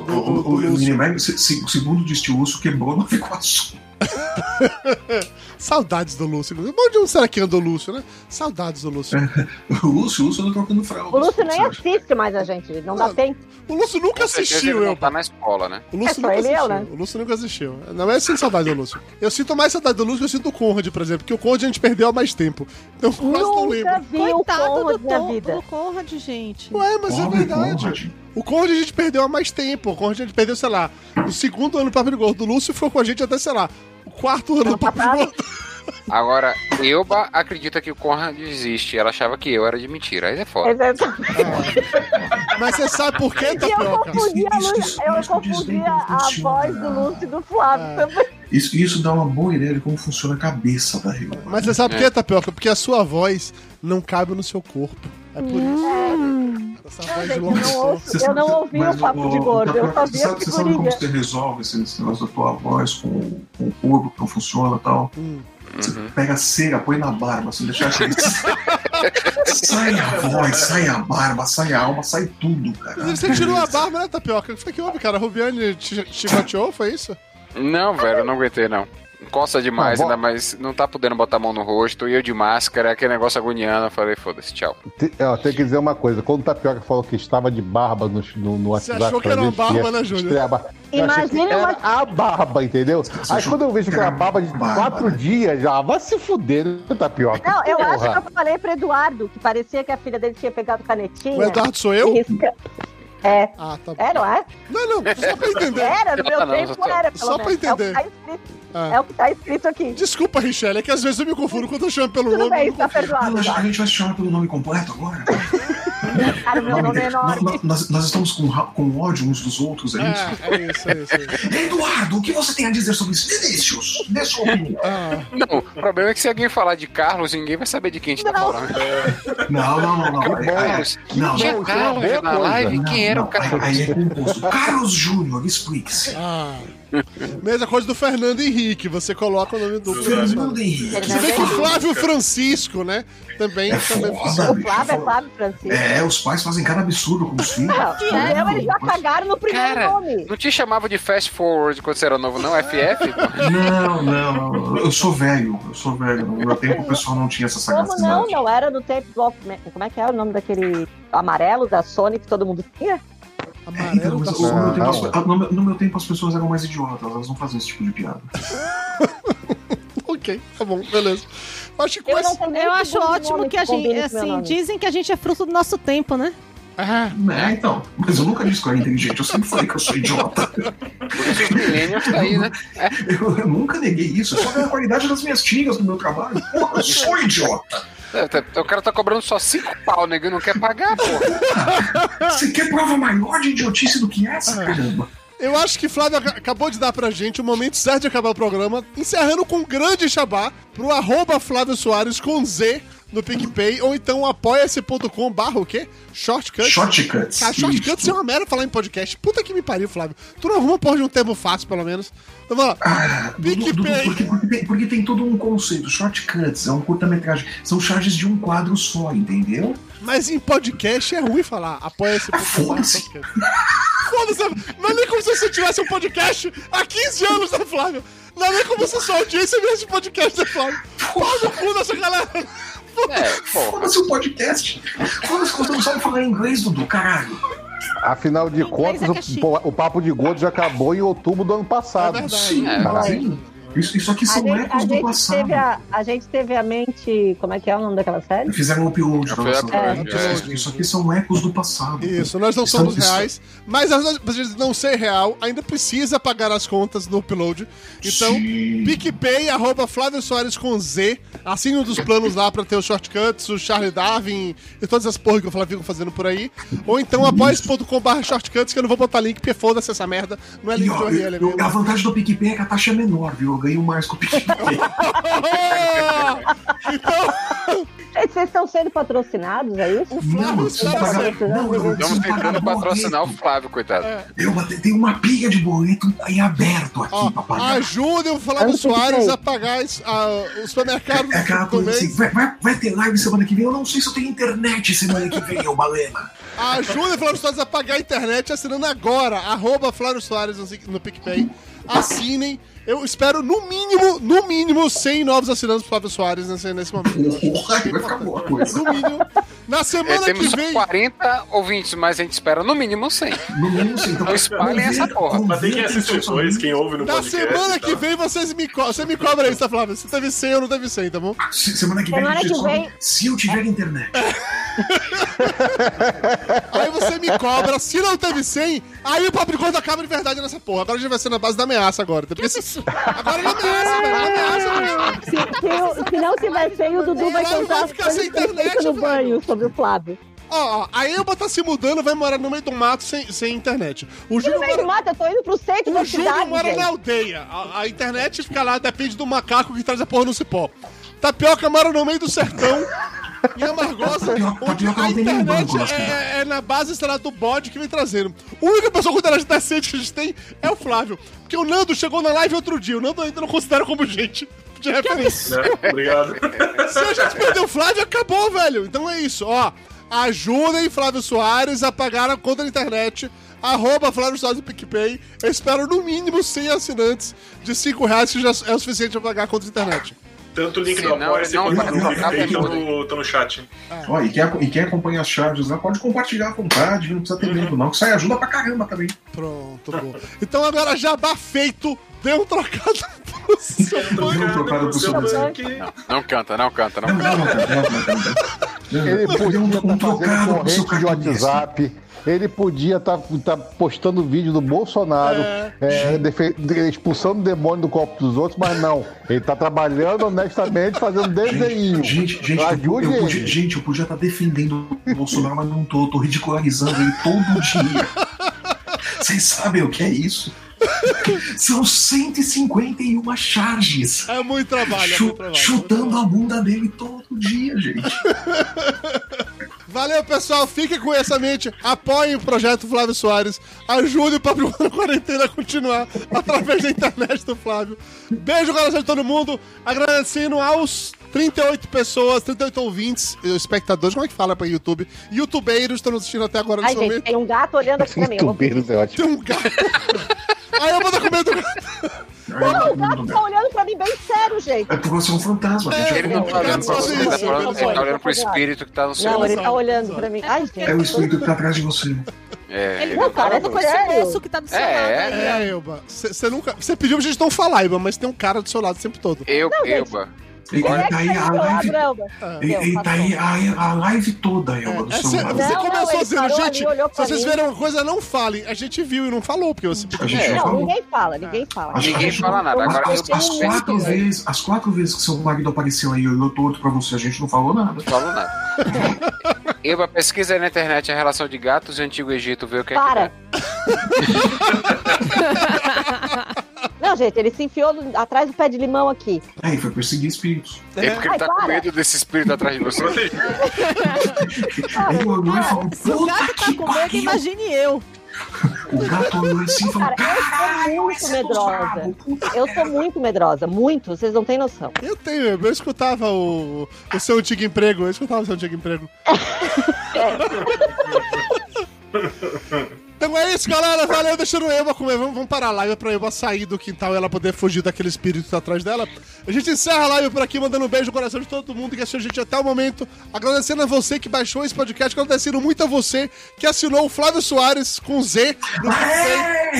do, O, o, segundo disse o Urso, quebrou Nova Iguaçu. [LAUGHS] Saudades do Lúcio. Onde um será que anda o Lúcio, né? Saudades do Lúcio. [LAUGHS] O Lúcio, o Lúcio anda trocando fralda. O Lúcio nem assiste mais a gente, não dá tempo. O Lúcio nunca assistiu, ele não eu. tá na escola, né? O Lúcio É só nunca ele e eu, assistiu. né? O Lúcio nunca assistiu. Não é sem saudade do Lúcio. Eu sinto mais saudade do Lúcio que eu sinto do Conrad, por exemplo. Porque o Conrad a gente perdeu há mais tempo. Então eu quase não Nunca lembro. vi o Coitado Conrad do, Tom, vida. do Conrad, gente. Ué, mas é Pobre verdade. Conrad. O Conrad a gente perdeu há mais tempo. O Conrad a gente perdeu, sei lá, no segundo ano do Papo de Gordo. O Lúcio ficou com a gente até, sei lá, o quarto ano do Papo de Gordo. Agora, Elba acredita que o Conrad existe. Ela achava que eu era de mentira. Aí é foda. Exatamente. Mas você sabe por quê, E eu Tapioca? confundi a, Isso- eu confundi a, voz do Lúcio e do Flávio É. também. Isso, isso dá uma boa ideia de como funciona a cabeça da Rio. Mas você sabe por quê, Tapioca? Porque a sua voz não cabe no seu corpo. É por isso. Essa Não, voz de gente, eu não ouço, eu não ouvi mas o papo de gordo, eu só você vi a sabe, você sabe como você resolve esse, esse negócio da tua voz com, com o corpo que não funciona e tal? Hum. Você pega a cera, põe na barba, assim, deixa [LAUGHS] Sai a voz, sai a barba, sai a alma, sai tudo, cara. Inclusive, você tirou a barba, né, Tapioca? O que foi que houve, cara? A Rubiane te chicoteou, foi isso? Não, velho, eu não aguentei, não. Coça demais, Ah, bom. ainda mais não tá podendo botar a mão no rosto. E eu de máscara, aquele negócio agoniando. Eu falei, foda-se, tchau. Te- ó, Tem que dizer uma coisa: quando o Tapioca falou que estava de barba no, no, no Você WhatsApp. achou que era uma barba, né, Júnior? estrear a barba. Eu achei que Imagina era a barba, entendeu? Aí achou quando eu vejo que era barba de barba, quatro né? dias já, vai se fuder, né, Tapioca? Não, eu acho Porra. que eu falei pro Eduardo, que parecia que a filha dele tinha pegado canetinha. O Eduardo sou eu? risca- É, Ah, tá bom. é, não é? Não, não, só pra entender. Era, no meu Não, não, tempo só- era, pelo só pra entender. É tá escrito, Ah. é o que tá escrito aqui. Desculpa, Richelle, é que às vezes eu me confundo quando eu chamo pelo Tudo nome. bem, eu tá perdoado. Ah, a gente vai se chamar pelo nome completo agora? [LAUGHS] Cara, meu nome é Nós, enorme. nós- nós estamos com, com ódio uns dos outros, é isso? É, é isso, é isso. É isso. [LAUGHS] Eduardo, o que você tem a dizer sobre isso? Vinícius, dê sua opinião. Ah, Não, o problema é que se alguém falar de Carlos, ninguém vai saber de quem a gente tá Não. falando. Não, não, não, não. Aí- aí- Carlos, Não, tinha não, Carlos na live? não, Quem era não, o Carlos? Aí, aí é composto. Carlos Júnior, explique-se. ah. [LAUGHS] Mesma coisa do Fernando Henrique, você coloca o nome do Fernando Henrique. Você vê que o Flávio Francisco, né? Também, É também foda, O. Flávio é Flávio Francisco. É, os pais fazem cada absurdo com os filhos. Não, eles já cagaram no primeiro Cara, nome. não te chamava de fast forward quando você era novo, não? FF? Não, não, não. Eu sou velho. Eu sou velho. No meu tempo o pessoal não tinha essa Como sagacidade. não? Não era no tempo do. Como é que era o nome daquele amarelo da Sony que todo mundo tinha? É, então, amarelo mas da o- no, meu tempo, as, no meu- no meu tempo as pessoas eram mais idiotas, elas não faziam esse tipo de piada. [LAUGHS] Ok, tá bom, beleza. Acho que Eu Eu acho ótimo que a gente, assim, dizem que a gente é fruto do nosso tempo, né? Ah, É, então. Mas eu nunca disse que eu era inteligente, eu sempre falei que eu sou idiota. Por isso os millennials tá aí, né? Eu, eu nunca neguei isso, é só pela qualidade das minhas tiras do meu trabalho. Porra, eu sou idiota. É, tá- O cara tá cobrando só cinco pau, nego, não quer pagar, pô. Você quer prova maior de idiotice do que essa, caramba? eu acho que Flávio ac- acabou de dar pra gente o momento certo de acabar o programa, encerrando com um grande xabá pro arroba Flávio Soares com Z no PicPay, ou então apoia-se.com barra o quê? Shortcut. Shortcuts. Cara, shortcuts é uma merda falar em podcast. Puta que me pariu, Flávio. Tu não arruma porra de um termo fácil, pelo menos. Então, vamos lá. Ah, Dudu, Dudu, PicPay. porque, porque, tem, porque tem todo um conceito. Shortcuts é um curta-metragem. São charges de um quadro só, entendeu? Mas em podcast é ruim falar. Apoia-se.com barra Foda-se. Foda-se. Não é nem como se você tivesse um podcast há 15 anos, né, Flávio? Não é como se sua audiência vê esse podcast, né, Flávio? Pau no cu dessa galera. É, pô. Foda-se o podcast. Foda-se que você não sabe falar inglês, Dudu, caralho. Afinal de contas, é que é o, o Papo de Gordo já acabou em outubro do ano passado. É verdade. Sim, É. sim. Isso, isso aqui A são gente, a, ecos do gente passado. teve a, a gente teve a mente. Como é que é o nome daquela série? Fizeram um upload pra Foi upload, É, é. Isso aqui são ecos do passado. Isso, nós não Estamos- somos reais, mas apesar de não ser real, ainda precisa pagar as contas no upload. Então, Sim. PicPay, arroba Flávio Soares com Z. Assine um dos planos lá pra ter os shortcuts, o Charlie Darwin e todas as porras que o Flávio fica fazendo por aí. Ou então apoia.com.br shortcuts, que eu não vou botar link, porque foda-se essa merda. Não é E, link ó, do URL, é eu- a vantagem do PicPay é que a taxa é menor, viu? Eu com o PicPay. então, Gente, Vocês estão sendo patrocinados, é isso? o Flávio Não, eu- Estamos tentando patrocinar o Flávio, coitado. Eu bate- tem uma pilha de boleto em aberto aqui Ó, pra pagar. ajudem o Flávio Soares a pagar a- o supermercado É aquela do coisa assim, vai, vai, vai ter live semana que vem? Eu não sei se eu tenho internet semana que vem, ô Balena. Ajuda o Flávio Soares a pagar a internet assinando agora. Arroba Flávio Soares no, no PicPay. Assinem. Eu espero, no mínimo, no mínimo, 100 novos assinantes pro Flávio Soares nesse, nesse momento. Porra, vai ficar boa a coisa. No mínimo. Na É, semana que temos vem. 40 ouvintes, mas a gente espera no mínimo 100. No mínimo, sim. Então, Não espalhem essa porra. Mas tem quem assiste depois, quem ouve no Na podcast. semana e que vem vocês me co você me cobra isso, tá, Flávio? Se teve 100 ou não teve 100, tá bom? Se- Semana que vem Semana a gente que descobre vem- se eu tiver internet. [LAUGHS] Aí você me cobra, se não teve 100, aí o papo de acaba de verdade nessa porra. Agora a gente vai ser na base da ameaça agora. Porque se... Agora é na ameaça, velho. é na ameaça, velho. Se, se, se não tiver feio, o Dudu vai contar vai as ficar coisas sem ele internet, no velho. banho sobre o Flávio. Ó, ó, a Elba tá se mudando, vai morar no meio do mato sem, sem internet. O No Júlio meio do mora, mato, eu tô indo pro centro da o Júlio cidade, mora gente. na aldeia. A, a internet fica lá, depende do macaco que traz a porra no cipó. Tapioca mora no meio do sertão. [LAUGHS] Em Amargosa, Tapioca- onde Tapioca a não tem nem internet cidade. é, é na base, sei lá, do bode que vem trazendo. A única pessoa com internet decente que a gente tem é o Flávio. Porque o Nando chegou na live outro dia. O Nando ainda não considera como gente de referência. Né? Obrigado. Se a gente perder o Flávio, acabou, velho. Então é isso, ó. Ajudem Flávio Soares a pagar a conta da internet. Arroba Flávio Soares do PicPay. Eu espero no mínimo 100 assinantes de 5 reais, que já é o suficiente para pagar a conta da internet. Tanto o link Sim, do não, Apoia-se não, quanto PicPay não, estão no, chat. Ó, e, quem, e quem acompanha as charges lá pode compartilhar à vontade, não precisa ter medo, não. Que isso aí ajuda pra caramba também. Pronto, bom. Então agora jabá feito. Dê um trocado [LAUGHS] pro seu Deu um trocado pro seu. Não canta, não canta, não Não, canta. não, não, não, não, não, não. Ele Deu podia um, um trocado pro seu de. WhatsApp. Ele podia estar postando vídeo do Bolsonaro, É. é, expulsando o demônio do corpo dos outros, mas não. Ele está trabalhando honestamente, fazendo desenho. Gente, gente, eu, podia, gente, eu podia estar defendendo o Bolsonaro, mas não tô. Tô ridicularizando ele todo dia. Vocês sabem o que é isso? São 151 charges. É muito trabalho, é muito trabalho. chutando a bunda dele todo dia, gente. Valeu, pessoal. Fiquem com essa mente. Apoiem o projeto Flávio Soares. Ajude o Papo na Quarentena a continuar através da internet do Flávio. Beijo, galera de todo mundo. Agradecendo aos 38 pessoas, 38 ouvintes, eh, espectadores, como é que fala pra YouTube? Youtubeiros estão nos assistindo até agora Ai, nesse gente, momento. tem um gato olhando aqui pra mim. Eu vou... Tubeiros é ótimo. Tem um gato. [LAUGHS] Aí eu vou dar comendo do gato. Não, o gato tá olhando pra mim bem sério, gente. É porque você é um fantasma, gente. Ele não tá olhando pra você, ele tá, tá olhando pro espírito que tá no seu. Não, ele tá olhando pra mim. Ai, gente. É o espírito que tá atrás de você. É, Ele não cara, parece é com esse sério. moço que tá do seu É, lado aí. É, Elba. Você nunca. Você pediu pra gente não falar, Elba, mas tem um cara do seu lado o tempo todo. Eu, Não, é tá que aí a live. Tá aí a, a live toda, Elba, do É, você Não, não, começou ele dizendo, ali, gente, se vocês mim. viram uma coisa, não falem. A gente viu e não falou, porque você A gente já Não, falou. ninguém fala, ninguém fala. Ninguém fala não- nada. Agora as, eu as, tô quatro vezes, as quatro vezes que seu marido apareceu aí e olhou torto pra você, a gente não falou nada. Não falo nada. [LAUGHS] Eba, pesquisa aí na internet a relação de gatos e Antigo Egito, vê o que é Para. que [LAUGHS] Não, gente, ele se enfiou no- atrás do pé de limão aqui. Aí foi perseguir espíritos. É porque ele tá com para. medo desse espírito atrás de você. E falou, Se o gato tá com medo, imagine eu. O gato olhou assim e falou, Cara, eu sou muito é medrosa. Eu merda." sou muito medrosa, muito, vocês não têm noção. Eu tenho, eu escutava o, o seu antigo emprego, eu escutava o seu antigo emprego. Então [LAUGHS] [LAUGHS] Então é isso, galera. Valeu, deixando o Eba comer. Vamos, vamos parar a live pra Eba sair do quintal e ela poder fugir daquele espírito que tá atrás dela. A gente encerra a live por aqui, mandando um beijo no coração de todo mundo que assistiu a gente até o momento. Agradecendo a você que baixou esse podcast. Agradecendo muito a você que assinou o Flávio Soares com Z no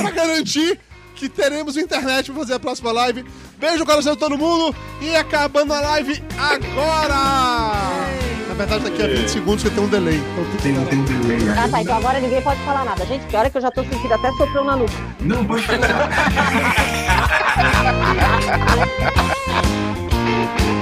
pra garantir que teremos internet pra fazer a próxima live. Beijo no coração de todo mundo e acabando a live agora! Na verdade, daqui a 20 segundos que tem um delay. Então tudo Tem, tem um delay. Ah, tá. Então agora ninguém pode falar nada. Gente, pior é que eu já tô sentindo até soprão na nuca. Não, pode falar. [LAUGHS]